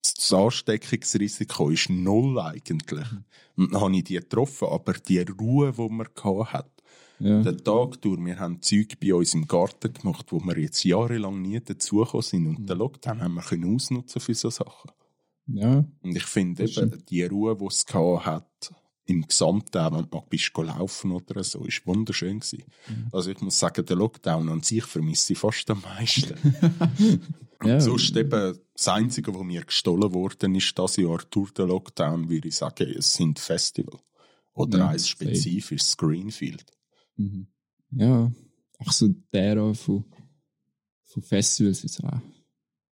das Ansteckungsrisiko ist null eigentlich. Und dann habe ich die getroffen, aber die Ruhe, die man hat, Ja. den Tag durch, wir haben Zeug bei uns im Garten gemacht, wo wir jetzt jahrelang nie dazugekommen sind und den Lockdown haben wir können ausnutzen für so Sachen. ja. Und ich finde eben, die Ruhe, die es gehabt hat, im Gesamten, auch wenn du bist go laufen oder so, ist wunderschön gewesen. Also ich muss sagen, der Lockdown an sich vermisse ich fast am meisten. <laughs> ja. Sonst eben das Einzige, was mir gestohlen worden ist, das Jahr durch den Lockdown, würde ich sagen, es sind Festival. Oder Ja, eins spezifisches Greenfield. Mhm. Ja, auch so der Art von, von Festivals ist auch.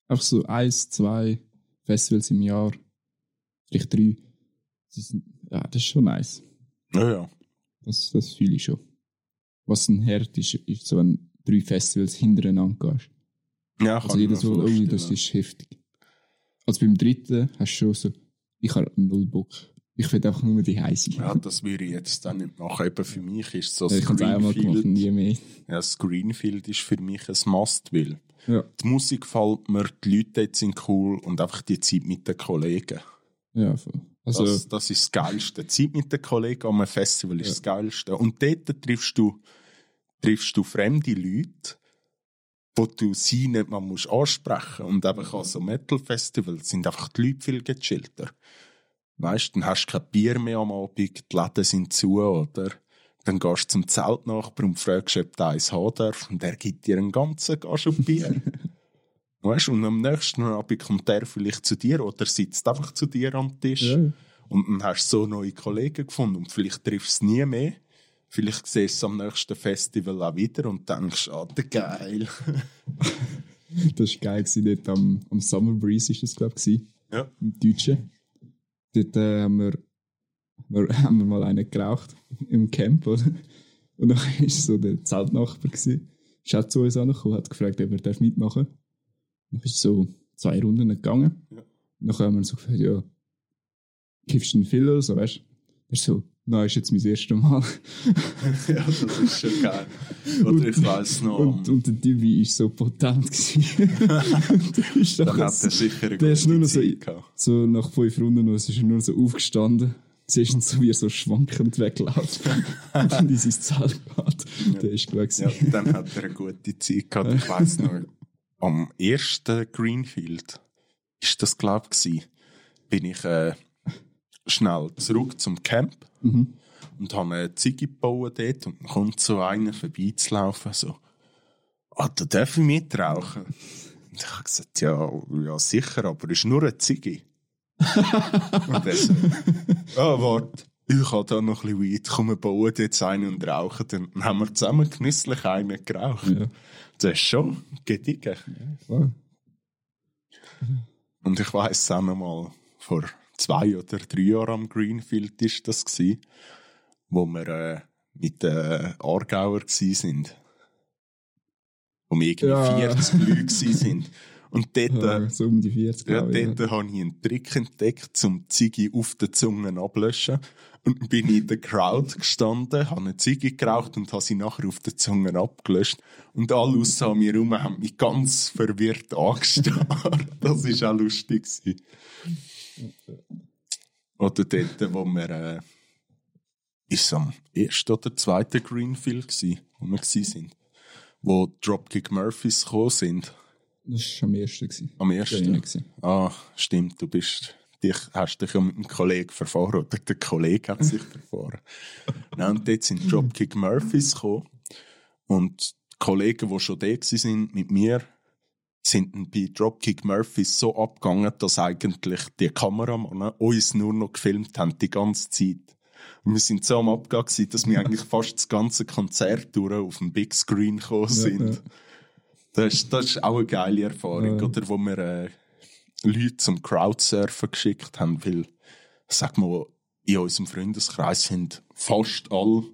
Auch so eins, zwei Festivals im Jahr, vielleicht drei. Die sind, ja, das ist schon nice. Ja, ja. Das, das fühle ich schon. Was ein Herd ist, ist so, wenn drei Festivals hintereinander gehst. ja Also kann mir so, oh, das ist heftig. Also beim dritten hast du schon so, ich habe null Bock. Ich will einfach nur die heiße. Ja, das würde ich jetzt dann nicht machen. Eben für mich ist so einmal gemacht, und nie mehr. Ja, das Greenfield ist für mich ein Must, weil Ja. die Musik gefällt mir, die Leute dort sind cool und einfach die Zeit mit den Kollegen. Ja, voll. Also, Das, das ist das Geilste. Die Zeit mit den Kollegen einem Festival ist das Geilste. Und dort triffst du, triffst du fremde Leute, wo du sie nicht mal musst ansprechen Und einfach an so Metal-Festivals sind einfach die Leute viel gechillter. Weißt, dann hast du kein Bier mehr am Abend, die Läden sind zu, oder? Dann gehst du zum Zeltnachbar und fragst, ob du eins haben darf, und der gibt dir einen ganzen Gast Bier. <laughs> weißt, und am nächsten Abend kommt der vielleicht zu dir oder sitzt einfach zu dir am Tisch. ja. Und dann hast du so neue Kollegen gefunden und vielleicht triffst du es nie mehr. Vielleicht siehst du es am nächsten Festival auch wieder und denkst, ah, der geil. <laughs> Das war geil. Gewesen. Dort am, am Summer Breeze war das, glaube ich, Ja. im Deutschen. Dort äh, haben, wir, wir, <laughs> haben wir mal einen geraucht im Camp. Oder? Und dann <laughs> war so der Zeltnachbar. Gewesen. Ist auch zu uns angekommen, hat gefragt, ob er darf mitmachen darf. Ist so zwei Runden gegangen. Ja. Und dann haben wir so gefragt, ja, kiffst du einen Fill oder so, weißt du? Er ist so, nein, ist jetzt mein erstes Mal. <laughs> ja, das ist schon geil. Oder ich weiss noch, Und, und der Typ war so potent. <laughs> Und ist dann hat er sicher eine der ist nur noch so, so nach fünf Runden noch, ist er nur so aufgestanden. Siehst <laughs> so, wie er so schwankend wegläuft und in sein Zelt geht. Der ist gut Ja, gewesen. dann hat er eine gute Zeit gehabt. Ich weiss noch, am ersten Greenfield ist das, glaube ich, bin ich äh, schnell zurück zum Camp Mhm. und habe eine Ziege gebaut dort und dann kommt so einer vorbeizulaufen, so, ah, da darf ich mitrauchen? Und ich habe gesagt, ja, ja, sicher, aber es ist nur eine Ziege. <laughs> und er so, ah, warte, ich habe da noch ein bisschen weit, komm, wir bauen jetzt einen und rauchen. Dann haben wir zusammen genüsslich einen geraucht. Ja. Das ist schon gediegen. Wow. Und ich noch mal, vor zwei oder drei Jahren am Greenfield ist das gsi, wo wir äh, mit den Aargauer gsi sind. Wo wir irgendwie Ja. 40 Leute sind. <laughs> Und dort, Ja, äh, so um die 40, ja, ich. dort habe ich einen Trick entdeckt, zum Ziggy auf den Zungen ablöschen. Und dann bin ich in der Crowd gestanden, habe eine Ziggy geraucht und habe sie nachher auf den Zungen abgelöscht. Und alle aussen an mir herum haben mich ganz verwirrt angestarrt. <laughs> Das war auch lustig. gewesen. Oder dort, wo wir, äh, ist am ersten oder zweiten Greenfield gsi, wo wir sind. Wo Dropkick Murphys gekommen sind. Das war am ersten. Gewesen. Am ersten. Ah, stimmt, du bist, dich, hast dich ja mit einem Kollegen verfahren, oder der Kollege hat sich verfahren. <laughs> Nein, und dort sind Dropkick Murphys gekommen. Und die Kollegen, die schon da sind mit mir, sind dann bei Dropkick Murphys so abgegangen, dass eigentlich die Kameramann uns nur noch gefilmt haben, die ganze Zeit. Und wir sind so am gewesen, dass wir eigentlich fast das ganze Konzert durch auf dem Big Screen gekommen sind. ja. Das, ist, das ist auch eine geile Erfahrung, Ja. oder? Wo wir äh, Leute zum Crowdsurfen geschickt haben, weil, sag mal, in unserem Freundeskreis sind fast alle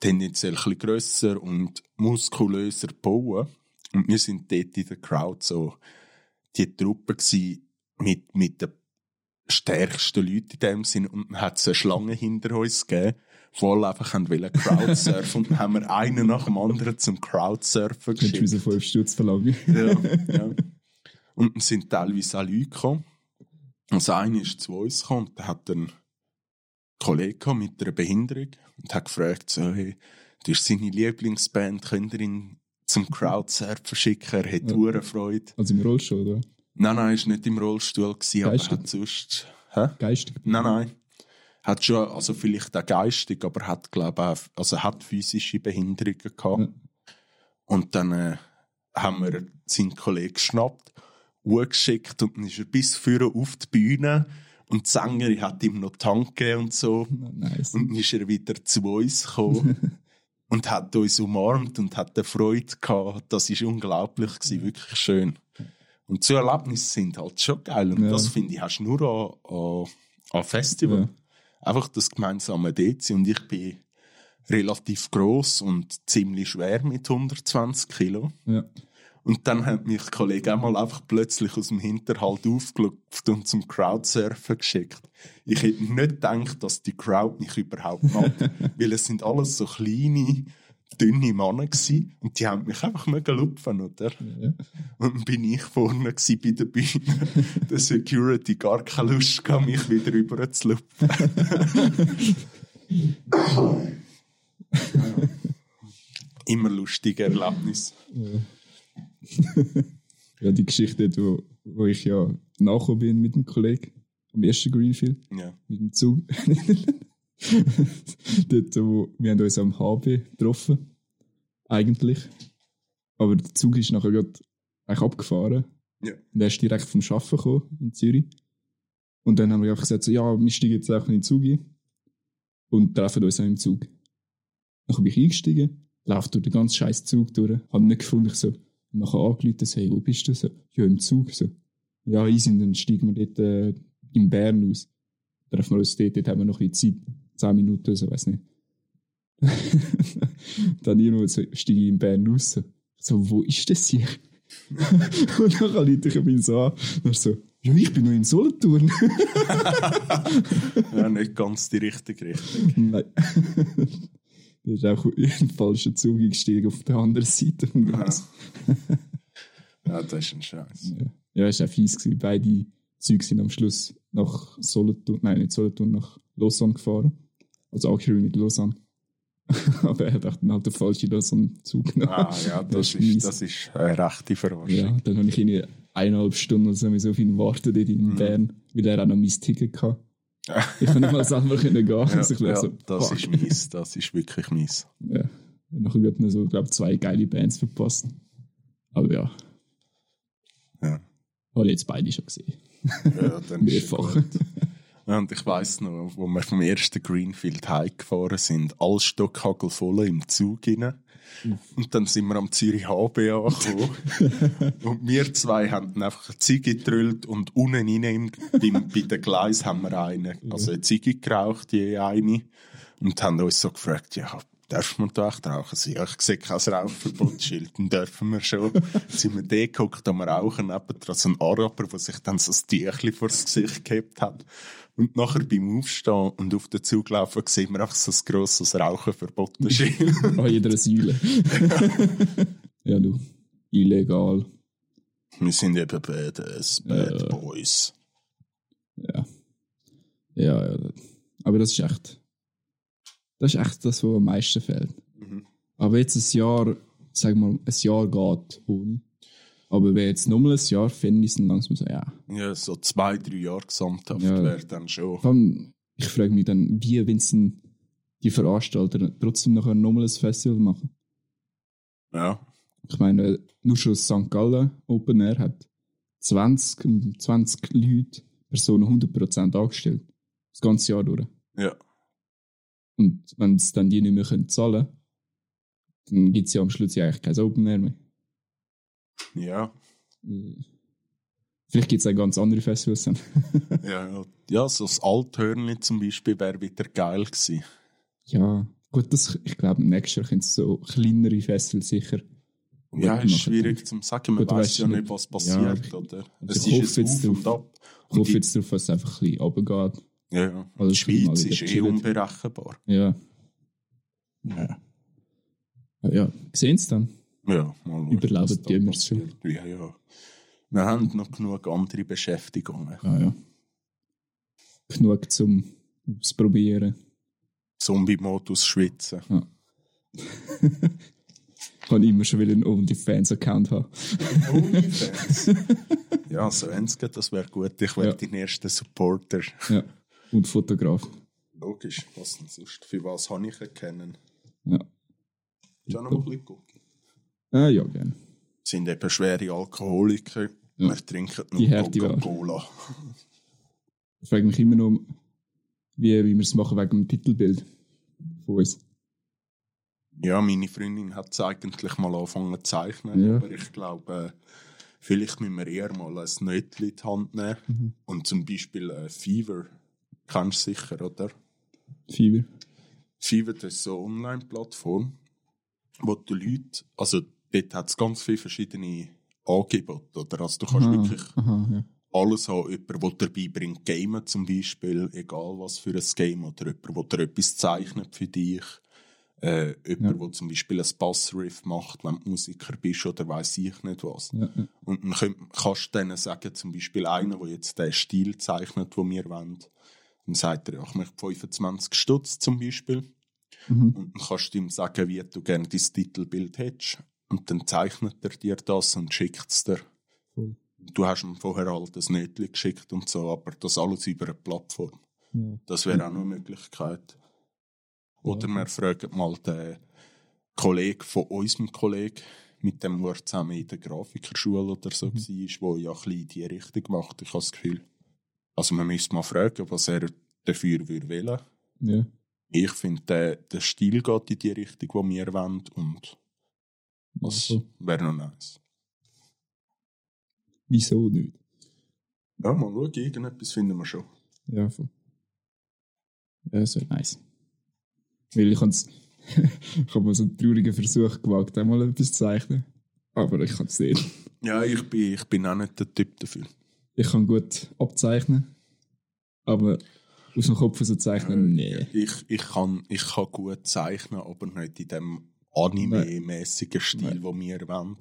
tendenziell ein bisschen grösser und muskulöser bauen. Und wir sind dort in der Crowd so die Truppe mit, mit den stärksten Leuten in dem Sinn. Und dann hat es eine Schlange hinter uns gegeben voll einfach haben wollen Crowdsurfen und dann haben wir einen nach dem anderen zum Crowdsurfen du geschickt. so 5 Stutz verlangen? Ja, ja. Und sind teilweise auch Leute gekommen. Also einer ist zu uns gekommen und der hat einen Kollegen mit einer Behinderung und hat gefragt, so, hey, das ist seine Lieblingsband, könnt ihr ihn zum Crowdsurfen schicken? Er hat Ja. Freude. Also im Rollstuhl, oder? Nein, nein, er war nicht im Rollstuhl, gewesen, aber Geistig? hat sonst... Hä? Geistig. Nein, nein. Hat schon, also vielleicht auch geistig, aber hat, glaube auch, also hat physische Behinderungen gehabt. Ja. Und dann äh, haben wir seinen Kollegen geschnappt, hochgeschickt und dann ist er bis vorne auf die Bühne und die Sängerin hat ihm noch Tank gegeben und so. Nice. Und dann ist er wieder zu uns gekommen <laughs> und hat uns umarmt und hat eine Freude gehabt. Das ist unglaublich gewesen, wirklich schön. Und so Erlebnisse sind halt schon geil. Und Ja. das finde ich, hast du nur an, an, an Festival. Ja. Einfach das gemeinsame DC. Und ich bin relativ groß und ziemlich schwer mit 120 Kilo. Ja. Und dann hat mich ein Kollege einmal einfach plötzlich aus dem Hinterhalt aufgelupft und zum Crowdsurfen geschickt. Ich hätte nicht gedacht, dass die Crowd mich überhaupt mag, <laughs> weil es sind alles so kleine, dünne Männer und die haben mich einfach mögen lupfen, oder? Ja. Und dann bin ich vorne bei der Bühne. <laughs> Der Security gar keine Lust gehabt, mich wieder rüber zu lupfen. <laughs> Immer lustige Erlebnis. ja, die Geschichte, wo, wo ich ja nachgekommen bin mit dem Kollegen am ersten Greenfield, Ja. mit dem Zug. <laughs> <laughs> Dort, wo, wir haben uns am HB getroffen, eigentlich. Aber der Zug ist nachher gerade abgefahren. Ja. Und er ist direkt vom Arbeiten gekommen in Zürich. Und dann haben wir einfach gesagt, so, ja, wir steigen jetzt auch in den Zug ein und treffen uns auch im Zug. Dann bin ich eingestiegen, laufe durch den ganzen scheiß Zug durch, habe nicht gefunden, ich so, und nachher angerufen, so, hey, wo bist du? So, ja, im Zug. So, ja, easy, und dann steigen wir dort äh, in Bern aus. Treffen wir uns dort, dort haben wir noch ein bisschen Zeit, 10 Minuten so, weiß nicht. <laughs> dann irgendwo so, steige ich in Bern raus. So, wo ist das hier? <laughs> und dann rufe ich ihn so an. Er so, ja, ich bin noch in Solothurn. <laughs> ja, nicht ganz die richtige Richtung. Nein. Da ist auch in den falschen Zug eingestiegen auf der anderen Seite Gleis. Ja, das ist ein Scheiß. Ja, ja es war auch fies. Gewesen. Beide Züge sind am Schluss nach Solothurn, nein, nicht Solothurn, nach Lausanne gefahren. Also auch mit Lausanne. <laughs> Aber er hat halt den falschen Lausanne-Zug genommen. Ah, ja, das, <laughs> ist mies. ist, das ist eine rechte Verarschung. Ja, dann habe ich irgendwie eineinhalb Stunden oder so viel warten dort in Mhm. Bern, weil er auch noch mein Ticket hatte. <laughs> Ich konnte nicht mal selber gehen. Ja, also ich ja, so, das fuck. ist mies, das ist wirklich mies. Ja. Und nachher hat noch so, glaube zwei geile Bands verpasst. Aber ja, Ja, habe ich jetzt beide schon gesehen. ja dann Mehrfach. Ja, und ich weiss noch, wo wir vom ersten Greenfield heimgefahren sind, all Stockhagel voll im Zug rein. Und dann sind wir am Zürich HB angekommen. <laughs> und wir zwei haben einfach eine Ziege getrüllt und unten rein im, beim, bei den Gleis haben wir eine, also eine Ziege geraucht, je eine. Und haben uns so gefragt, ja, darf man da echt rauchen? Ja, ich sehe kein Rauchverbotsschild, dann dürfen wir schon. Dann sind wir da geguckt, am Rauchen, nebendran so ein Araber, der sich dann so ein vor das Gesicht gehabt hat. Und nachher beim Aufstehen und auf den Zug laufen, sehen wir einfach so ein grosses Rauchenverbotsschild. <laughs> An jeder Säule. <laughs> ja, du. Illegal. wir sind eben Badass, Bad Ja. Boys. Ja. Ja, ja. Aber das ist echt. Das ist echt das, was am meisten fehlt. Mhm. Aber jetzt ein Jahr, sagen wir mal, ein Jahr geht ohne. Aber wenn jetzt nochmal ein Jahr finde dann langsam so, ja. Ja, so zwei, drei Jahre gesamthaft Ja. wäre dann schon. Allem, ich frage mich dann, wie, dann die Veranstalter trotzdem nachher nochmal ein Festival machen. Ja. Ich meine, nur schon St. Gallen Open Air hat 20, 20 Leute, Personen 100% angestellt. Das ganze Jahr durch. Ja. Und wenn es dann die nicht mehr können zahlen können, dann gibt es ja am Schluss ja eigentlich kein Open Air mehr. Ja. Äh, Vielleicht gibt es auch ganz andere Festivals dann. <laughs> Ja, ja. ja, so das Althörnli zum Beispiel wäre wieder geil gewesen. ja, gut, das, ich glaube, nächstes Jahr können es so kleinere Festivals sicher. Ja, ist schwierig zu sagen. Man Gut, weiß ja nicht- was passiert, Ja, oder? Es ist jetzt Auf und. Ab. Ich hoffe jetzt darauf, dass es einfach ein bisschen runtergeht. ja, ja. Also die Schweiz ist eh unberechenbar. Ja, Ja. Ah, Ja, sehen Sie dann. Ja, mal wir's schon. passiert. Ja, ja. Wir haben noch genug andere Beschäftigungen. Ah, ja. Genug zum Ausprobieren. Zombie-Modus schwitzen. Ich <laughs> kann immer schon wieder einen OnlyFans-Account haben. OnlyFans. <laughs> ja, so geht, das wäre gut. Ich wäre Ja. dein erster Supporter. Ja. Und Fotograf. Logisch, was denn sonst? Für was habe ich erkennen? Ja. Schon noch ein bisschen gut. Ah, ja, gerne. sind eben schwere Alkoholiker. Ja. Wir trinken nur. Coca-Cola. Ich frage mich immer noch, wie, wie wir es machen wegen dem Titelbild von uns. Ja, meine Freundin hat es eigentlich mal angefangen zu zeichnen, Ja. aber ich glaube, äh, vielleicht müssen wir eher mal ein Nötchen in die Hand nehmen Mhm. und zum Beispiel äh, Fever, kennst du sicher, oder? Fieber. Fever, das ist so eine Online-Plattform, wo die Leute, also dort hat es ganz viele verschiedene Angebote, oder? Also du kannst Ah, wirklich Aha, ja. alles haben, jemand, der dabei bringt, Gamen zum Beispiel, egal was für ein Game, oder jemand, der etwas zeichnet für dich, äh, jemand, der zum Beispiel ein Bassriff macht, wenn du Musiker bist oder weiß ich nicht was. Ja, ja. Und dann könnt, kannst du denen sagen, zum Beispiel einer, der jetzt den Stil zeichnet, den wir wollen, dann sagt er, ja, ich möchte 25 Stutz zum Beispiel. Mhm. Und dann kannst du ihm sagen, wie du gerne dein Titelbild hättest. Und dann zeichnet er dir das und schickt es dir. Cool. Du hast ihm vorher all das Nötchen geschickt und so, aber das alles über eine Plattform. Ja. Das wäre auch noch eine Möglichkeit. Oder wir fragen mal den Kollegen von unserem Kollegen, mit dem wir zusammen in der Grafikerschule oder so Mhm. war, der ja ein bisschen in die Richtung macht. Ich habe das Gefühl. Also man müsste mal fragen, was er dafür würde wählen. ja. Ich finde, der, der Stil geht in die Richtung, die wir wollen und das Also, wäre noch nice. wieso nicht? Ja, mal schauen, irgendetwas finden wir schon. Ja, voll. Ja, das wäre nice. Weil ich habe <laughs> ich hab mal so einen traurigen Versuch gewagt, einmal etwas zu zeichnen. Aber ich kann es nicht. Ja, ich bin, ich bin auch nicht der Typ dafür. Ich kann gut abzeichnen. Aber aus dem Kopf so zeichnen, nee. Ich, ich, kann, ich kann gut zeichnen, aber nicht in dem anime-mäßigen Stil, den wir wollen.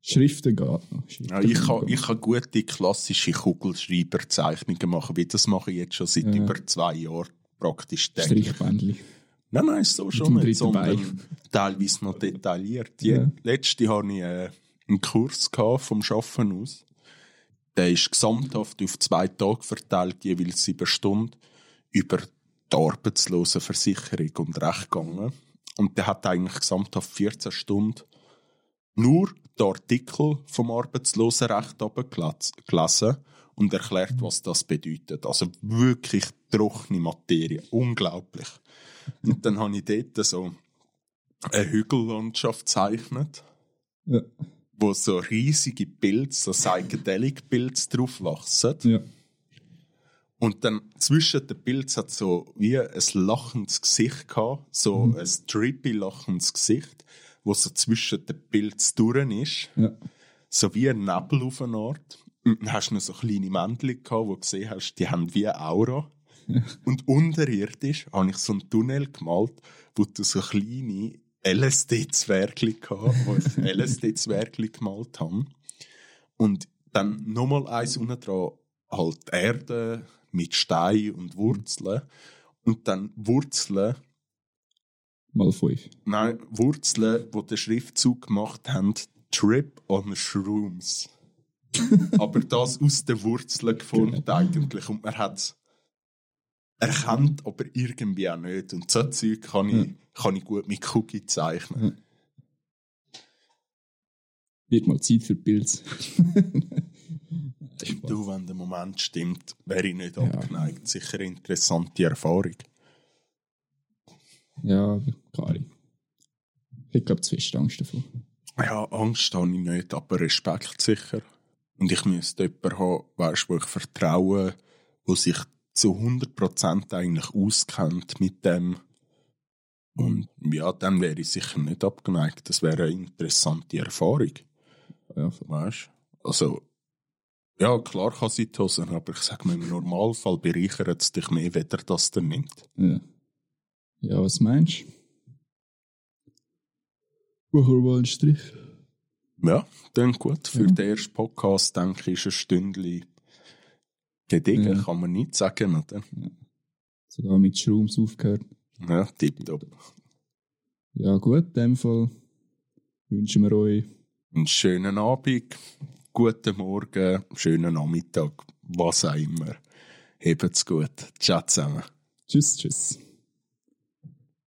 Schriften geht noch. Schriften Ja, ich, kann, ich kann gute klassische Kugelschreiberzeichnungen machen, wie das mache ich jetzt schon seit Ja. über zwei Jahren praktisch. Strichbändchen. Nein, nein, so schon nicht, sondern Bein. teilweise noch detailliert. Ja. letzte hatte ich äh, einen Kurs vom Schaffen aus. Der ist gesamthaft auf zwei Tage verteilt, jeweils sieben Stunden, über die Arbeitslosenversicherung und Recht gegangen. Und der hat eigentlich gesamthaft 14 Stunden nur den Artikel vom Arbeitslosenrecht gelesen und erklärt, was das bedeutet. Also wirklich trockene Materie. Unglaublich. Und dann habe ich dort so eine Hügellandschaft gezeichnet, Ja. wo so riesige Pilze, so psychedelic Pilze drauf wachsen. ja. Und dann zwischen den Pilzen hat so wie ein lachendes Gesicht gehabt, so ein trippy lachendes Gesicht, wo so zwischen den Pilzen durch ist, Ja. so wie ein Nebel auf eine Art. Und dann hast du noch so kleine Männchen gehabt, wo du gesehen hast, die haben wie eine Aura. <laughs> Und unterirdisch habe ich so einen Tunnel gemalt, wo du so kleine LSD-Zwergli gehabt, wo LSD-Zwergli <laughs> gemalt habe. Und dann nochmal eins unten dran, halt Erde mit Stein und Wurzeln. Und dann Wurzeln, Mal fünf. nein, Wurzeln, die den Schriftzug gemacht haben, Trip on Shrooms. <laughs> Aber das aus den Wurzeln geformt eigentlich. Und man hat es erkannt, aber irgendwie auch nicht. Und so Zeug kann ich, kann ich gut mit Cookie zeichnen. Wird mal Zeit für Pilz. <laughs> Du, wenn der Moment stimmt, wäre ich nicht abgeneigt. Sicher eine interessante Erfahrung. Ja, Ahnung. Ich glaube, zu fest Angst davor. Ja, Angst habe ich nicht, aber Respekt sicher. Und ich müsste jemanden haben, weißt, wo ich vertraue, wo sich zu 100% eigentlich auskennt mit dem. Und ja, dann wäre ich sicher nicht abgeneigt. Das wäre eine interessante Erfahrung. Ja. Weißt Also, ja, klar kann es Hose, aber ich sage mir, im Normalfall bereichert es dich mehr, weder das der nimmt. ja. ja, was meinst du? Machen wir mal einen Strich. Ja, dann gut. Für den ersten Podcast, denke ich, ist ein Stündchen gediegen, Ja. kann man nicht sagen, oder? Sogar mit Shrooms aufgehört. Ja, tipptopp. Ja, gut, in dem Fall wünschen wir euch Einen schönen Abend, guten Morgen, schönen Nachmittag, was auch immer. Habt's gut. Ciao zusammen. Tschüss, tschüss.